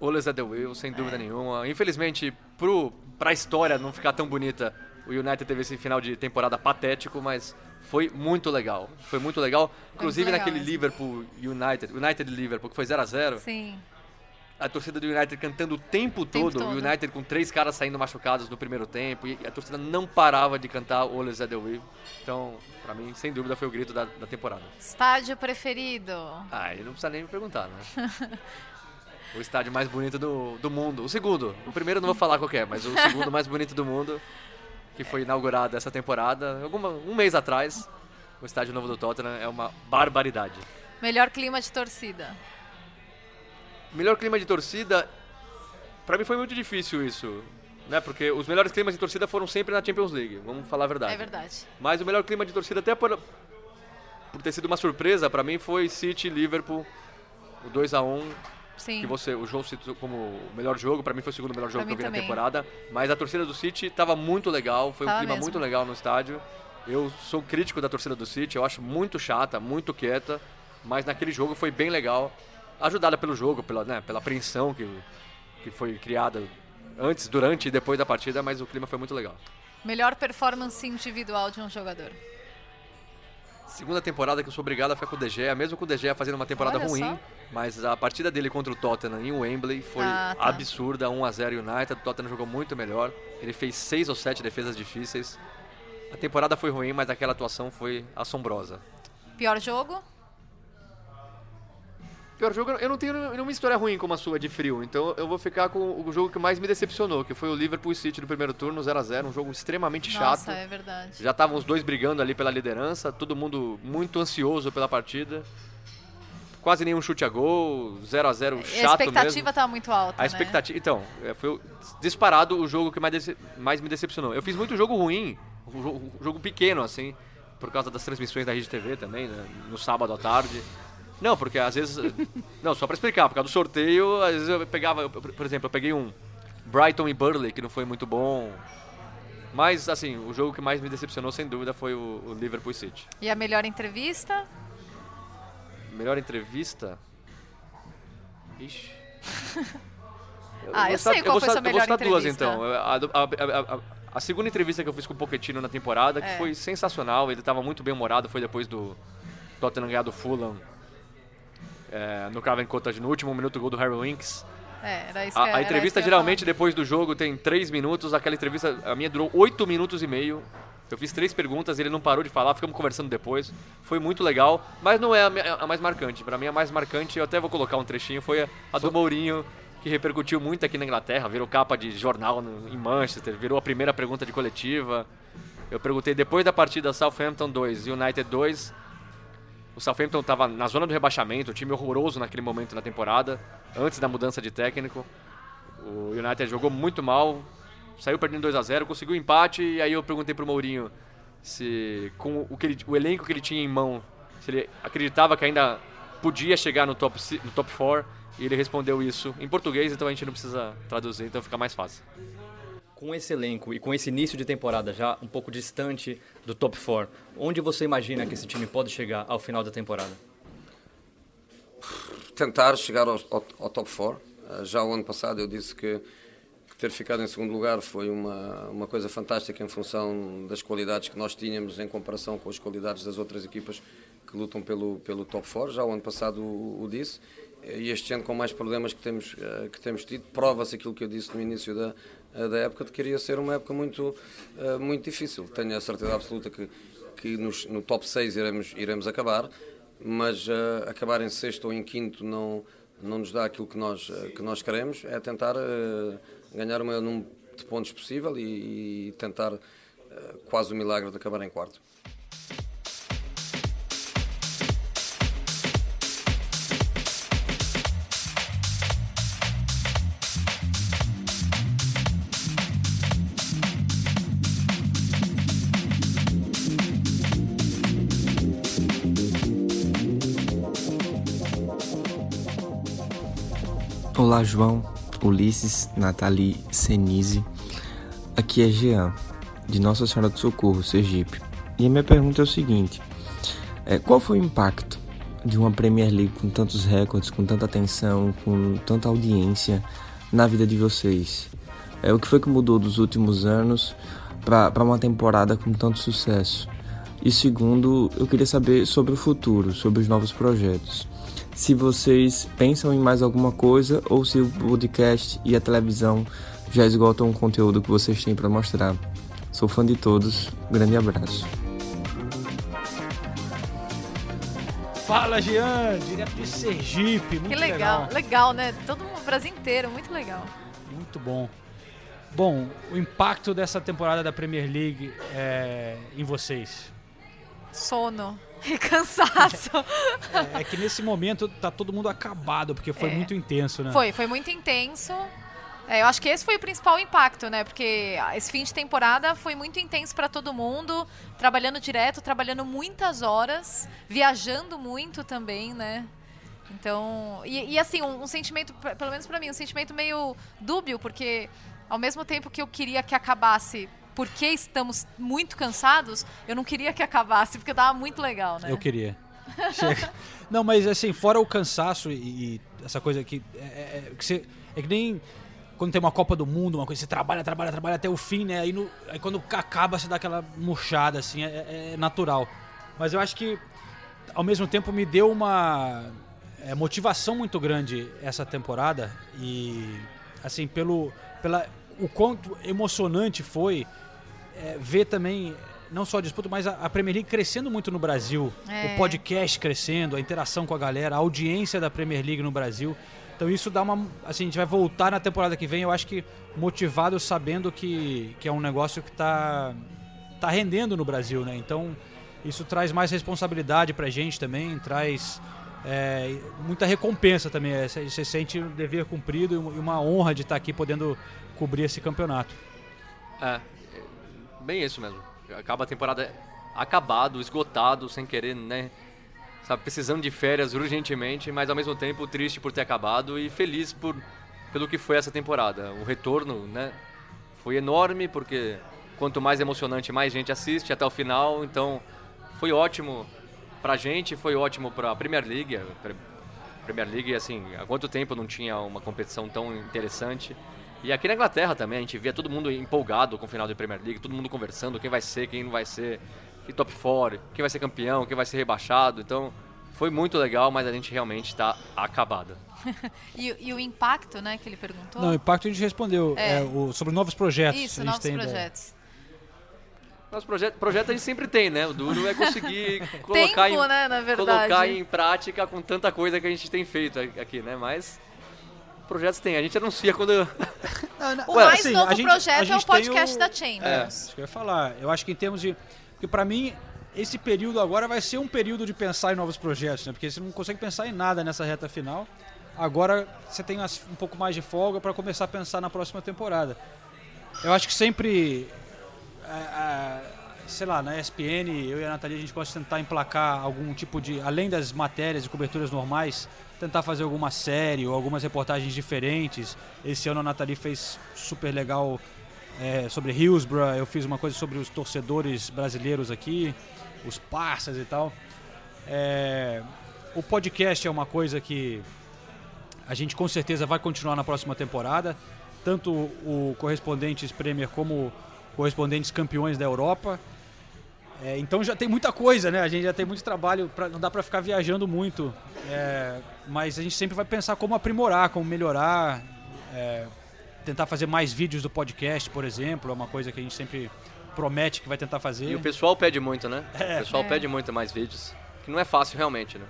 Oles at the Will, sem dúvida nenhuma. Infelizmente, pro, pra história não ficar tão bonita, o United teve esse final de temporada patético, mas foi muito legal. Foi muito legal. Inclusive
legal
naquele
mesmo.
Liverpool United, United Liverpool, que foi 0 a 0
Sim.
A torcida do United cantando o tempo todo,
todo.
o United com três caras saindo machucados no primeiro tempo, e a torcida não parava de cantar Oles at the Will. Então, pra mim, sem dúvida, foi o grito da, da temporada.
Estádio preferido.
Ah, aí não precisa nem me perguntar, né? o estádio mais bonito do, do mundo. O segundo. O primeiro não vou falar qual é, mas o segundo mais bonito do mundo, que foi inaugurado essa temporada, alguma, um mês atrás. O estádio novo do Tottenham é uma barbaridade.
Melhor clima de torcida.
Melhor clima de torcida, pra mim foi muito difícil isso, né? Porque os melhores climas de torcida foram sempre na Champions League, vamos falar a verdade.
É verdade.
Mas o melhor clima de torcida, até por, por ter sido uma surpresa, pra mim foi City Liverpool, o 2 a 1
Sim.
que você, o João citou como o melhor jogo, pra mim foi o segundo melhor jogo
Pra
que eu vi
mim
na
também.
temporada, mas a torcida do City tava muito legal, foi um
Tava
clima
mesmo.
muito legal no estádio. Eu sou crítico da torcida do City, eu acho muito chata, muito quieta, mas naquele jogo foi bem legal, ajudada pelo jogo, pela, né, pela apreensão que, que foi criada antes, durante e depois da partida, mas o clima foi muito legal.
Melhor performance individual de um jogador.
Segunda temporada que eu sou obrigado a ficar com o De Gea, mesmo com o De Gea fazendo uma temporada
Olha
ruim,
só.
mas a partida dele contra o Tottenham em Wembley foi
Ah, tá.
absurda, 1x0 United, o Tottenham jogou muito melhor, ele fez seis ou sete defesas difíceis. A temporada foi ruim, mas aquela atuação foi assombrosa.
Pior jogo.
Pior jogo, eu não tenho nenhuma história ruim como a sua de frio, então eu vou ficar com o jogo que mais me decepcionou, que foi o Liverpool City no primeiro turno, 0x0, um jogo extremamente chato.
Nossa, é verdade.
Já estavam os dois brigando ali pela liderança, todo mundo muito ansioso pela partida. Quase nenhum chute a gol, 0 a 0
E a
chato
expectativa
mesmo.
tá muito alta,
A
né?
expectativa, então, é, foi disparado o jogo que mais, dece- mais me decepcionou. Eu fiz muito jogo ruim, jogo, jogo pequeno assim, por causa das transmissões da Rede TV também, né, no sábado à tarde. Não, porque às vezes, não, só pra explicar, por causa do sorteio, às vezes eu pegava, eu, por exemplo, eu peguei um Brighton e Burley, que não foi muito bom. Mas, assim, o jogo que mais me decepcionou, sem dúvida, foi o, o Liverpool City.
E a melhor entrevista?
Melhor entrevista? Ixi.
Ah,
vou
eu sei qual
vou
foi sua
citar- eu
melhor
vou citar duas,
entrevista.
então. A, a- a- a- a segunda entrevista que eu fiz com o Pochettino na temporada, que
É.
foi sensacional, ele estava muito bem humorado, foi depois do Tottenham ganhar do Fulham é, no Craven Cottage, no último minuto, gol do Harry Winks.
É, era isso que
A,
era
a
isso
entrevista
que ia
geralmente depois do jogo tem três minutos, aquela entrevista, a minha durou oito minutos e meio. Eu fiz três perguntas, ele não parou de falar, ficamos conversando depois. Foi muito legal, mas não é a, minha- a mais marcante. Pra mim, a mais marcante, eu até vou colocar um trechinho, foi a, a do Mourinho, que repercutiu muito aqui na Inglaterra, virou capa de jornal no- em Manchester, virou a primeira pergunta de coletiva. Eu perguntei depois da partida Southampton 2 e United 2, o Southampton estava na zona do rebaixamento, um time horroroso naquele momento na temporada, antes da mudança de técnico. O United jogou muito mal, saiu perdendo 2 a 0 conseguiu empate, e aí eu perguntei pro Mourinho se com o, que ele- o elenco que ele tinha em mão, se ele acreditava que ainda podia chegar no top, no top 4, e ele respondeu isso em português, então a gente não precisa traduzir, então fica mais fácil.
Com esse elenco e com esse início de temporada já um pouco distante do top 4, onde você imagina que esse time pode chegar ao final da temporada?
tentar chegar ao, ao- ao top 4. Uh, já o ano passado eu disse que, que ter ficado em segundo lugar foi uma, uma coisa fantástica em função das qualidades que nós tínhamos em comparação com as qualidades das outras equipas que lutam pelo, pelo top 4. Já o ano passado o, o disse. E este ano, com mais problemas que temos, uh, que temos tido, prova-se aquilo que eu disse no início da, da época, de que iria ser uma época muito, uh, muito difícil. Tenho a certeza absoluta que, que nos- no top 6 iremos, iremos acabar mas eh, acabar em sexto ou em quinto não, não nos dá aquilo que nós, eh, que nós queremos, é tentar eh, ganhar o maior número de pontos possível e, e tentar eh, quase o milagre de acabar em quarto.
Olá, João, Ulisses, Nathalie, Senise. Aqui é Jean, de Nossa Senhora do Socorro, Sergipe. E a minha pergunta é o seguinte: é, qual foi o impacto de uma Premier League com tantos recordes, com tanta atenção, com tanta audiência na vida de vocês? É, o que foi que mudou dos últimos anos para uma temporada com tanto sucesso? E segundo, eu queria saber sobre o futuro, sobre os novos projetos. Se vocês pensam em mais alguma coisa ou se o podcast e a televisão já esgotam o conteúdo que vocês têm para mostrar. Sou fã de todos, grande abraço.
Fala, Jean, direto de Sergipe. Muito
Que legal, legal, né? Todo mundo, o Brasil inteiro, muito legal.
Muito bom. Bom, o impacto dessa temporada da Premier League é, em vocês?
Sono e cansaço.
É, é que nesse momento tá todo mundo acabado, porque foi
É.
muito intenso, né?
Foi, foi muito intenso. É, eu acho que esse foi o principal impacto, né? Porque esse fim de temporada foi muito intenso para todo mundo, trabalhando direto, trabalhando muitas horas, viajando muito também, né? Então, e, e assim, um, um sentimento, pelo menos para mim, um sentimento meio dúbio, porque ao mesmo tempo que eu queria que acabasse porque estamos muito cansados, eu não queria que acabasse, porque tava muito legal, né?
Eu queria. Não, mas assim, fora o cansaço e, e essa coisa que é, é- é que você- é que nem quando tem uma Copa do Mundo, uma coisa, você trabalha, trabalha, trabalha até o fim, né? Aí, no- aí quando acaba, você dá aquela murchada, assim, é, é natural. Mas eu acho que, ao mesmo tempo, me deu uma é, motivação muito grande essa temporada e, assim, pelo pela, o quanto emocionante foi é, ver também, não só a disputa, mas a, Premier League crescendo muito no Brasil,
É.
o podcast crescendo, a interação com a galera, a audiência da Premier League no Brasil. Então isso dá uma. Assim, a gente vai voltar na temporada que vem, eu acho que motivado sabendo que, que é um negócio que está tá rendendo no Brasil, né? Então isso traz mais responsabilidade pra gente também, traz é, muita recompensa também. é, Você sente um dever cumprido e uma honra de estar aqui podendo cobrir esse campeonato.
É bem isso mesmo. Acaba a temporada acabado, esgotado, sem querer, né? Sabe, precisando de férias urgentemente, mas ao mesmo tempo triste por ter acabado e feliz por pelo que foi essa temporada. O retorno, né, foi enorme porque quanto mais emocionante, mais gente assiste até o final. Então, foi ótimo pra gente, foi ótimo pra Premier League. Premier League, assim, há quanto tempo não tinha uma competição tão interessante? E aqui na Inglaterra também, a gente via todo mundo empolgado com o final da Premier League, todo mundo conversando, quem vai ser, quem não vai ser, que top 4, quem vai ser campeão, quem vai ser rebaixado. Então, foi muito legal, mas a gente realmente está acabado.
e, e o impacto, né, que ele perguntou?
Não, o impacto a gente respondeu.
É.
É, o- sobre novos projetos.
Isso,
a gente
novos
tem ideia.
projetos.
Mas projeto, projeto a gente sempre tem, né? O duro é conseguir colocar,
Tempo,
em,
né,
colocar em prática com tanta coisa que a gente tem feito aqui, né? Mas projetos tem, a gente anuncia quando.
O
Ué,
mais
assim,
novo
a gente-
projeto
a
é o podcast
o-
da
É,
Champions.
isso que eu ia falar. Eu acho que em termos de. Porque pra mim, esse período agora vai ser um período de pensar em novos projetos, né? Porque você não consegue pensar em nada nessa reta final. Agora você tem um pouco mais de folga para começar a pensar na próxima temporada. Eu acho que sempre. é, é, sei lá, na ESPN, eu e a Nathalie, a gente gosta de tentar emplacar algum tipo de. Além das matérias e coberturas normais, tentar fazer alguma série ou algumas reportagens diferentes. Esse ano a Nathalie fez super legal é, sobre Hillsborough, eu fiz uma coisa sobre os torcedores brasileiros aqui, os parças e tal. É, o podcast é uma coisa que a gente com certeza vai continuar na próxima temporada, tanto o Correspondentes Premier como Correspondentes Campeões da Europa. É, então já tem muita coisa, né? A gente já tem muito trabalho, pra, não dá para ficar viajando muito, é, mas a gente sempre vai pensar como aprimorar, como melhorar, é, tentar fazer mais vídeos do podcast, por exemplo, é uma coisa que a gente sempre promete que vai tentar fazer.
E o pessoal pede muito, né?
É.
O pessoal
É.
pede muito mais vídeos. Que não é fácil realmente, né?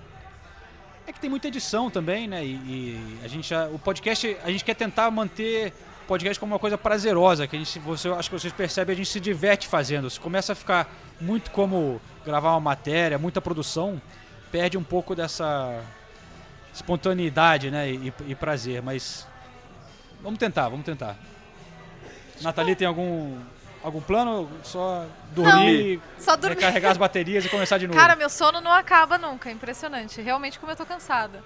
É que tem muita edição também, né? E, e a gente já, o podcast, a gente quer tentar manter podcast como uma coisa prazerosa, que a gente, você, acho que vocês percebem, a gente se diverte fazendo. Se começa a ficar muito como gravar uma matéria, muita produção, perde um pouco dessa espontaneidade, né? E, e prazer, mas vamos tentar, vamos tentar. Nathalie tem algum algum plano? Só dormir,
só dormir.
recarregar as baterias e começar de novo.
Cara, meu sono não acaba nunca, é impressionante. Realmente como eu tô cansada.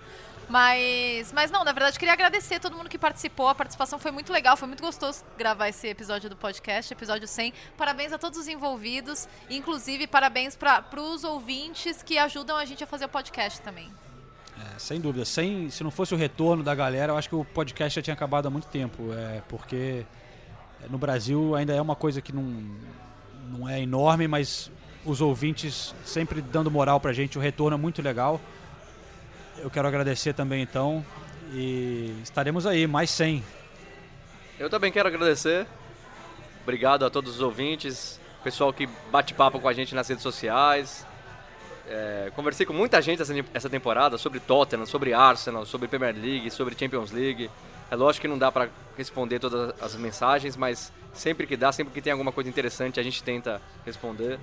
Mas, mas não, na verdade, queria agradecer todo mundo que participou. A participação foi muito legal, foi muito gostoso gravar esse episódio do podcast, episódio 100. Parabéns a todos os envolvidos, inclusive parabéns para os ouvintes que ajudam a gente a fazer o podcast também.
É, sem dúvida. Sem, se não fosse o retorno da galera, eu acho que o podcast já tinha acabado há muito tempo. É, porque no Brasil ainda é uma coisa que não, não é enorme, mas os ouvintes sempre dando moral pra gente, o retorno é muito legal. Eu quero agradecer também então. E estaremos aí, mais 100.
Eu também quero agradecer. Obrigado a todos os ouvintes, pessoal que bate papo com a gente nas redes sociais. É, conversei com muita gente essa, essa temporada sobre Tottenham, sobre Arsenal, sobre Premier League, sobre Champions League. É lógico que não dá para responder todas as mensagens, mas sempre que dá, sempre que tem alguma coisa interessante, a gente tenta responder.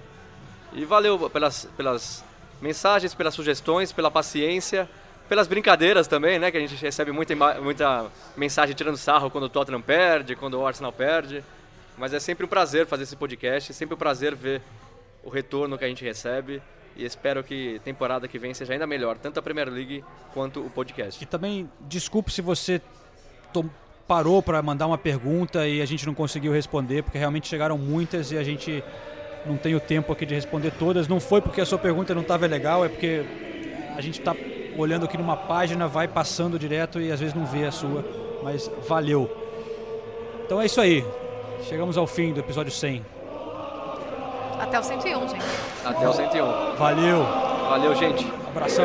E valeu pelas, pelas mensagens, pelas sugestões, pela paciência, pelas brincadeiras também, né? Que a gente recebe muita, muita mensagem tirando sarro quando o Tottenham perde, quando o Arsenal perde. Mas é sempre um prazer fazer esse podcast, é sempre um prazer ver o retorno que a gente recebe. E espero que temporada que vem seja ainda melhor, tanto a Premier League quanto o podcast.
E também, desculpe se você parou para mandar uma pergunta e a gente não conseguiu responder, porque realmente chegaram muitas e a gente não tem o tempo aqui de responder todas. Não foi porque a sua pergunta não estava legal, é porque a gente está olhando aqui numa página, vai passando direto e às vezes não vê a sua, mas valeu. Então é isso aí. Chegamos ao fim do episódio 100.
Até o 101, gente.
Até o 101.
Valeu.
Valeu, gente.
Abração.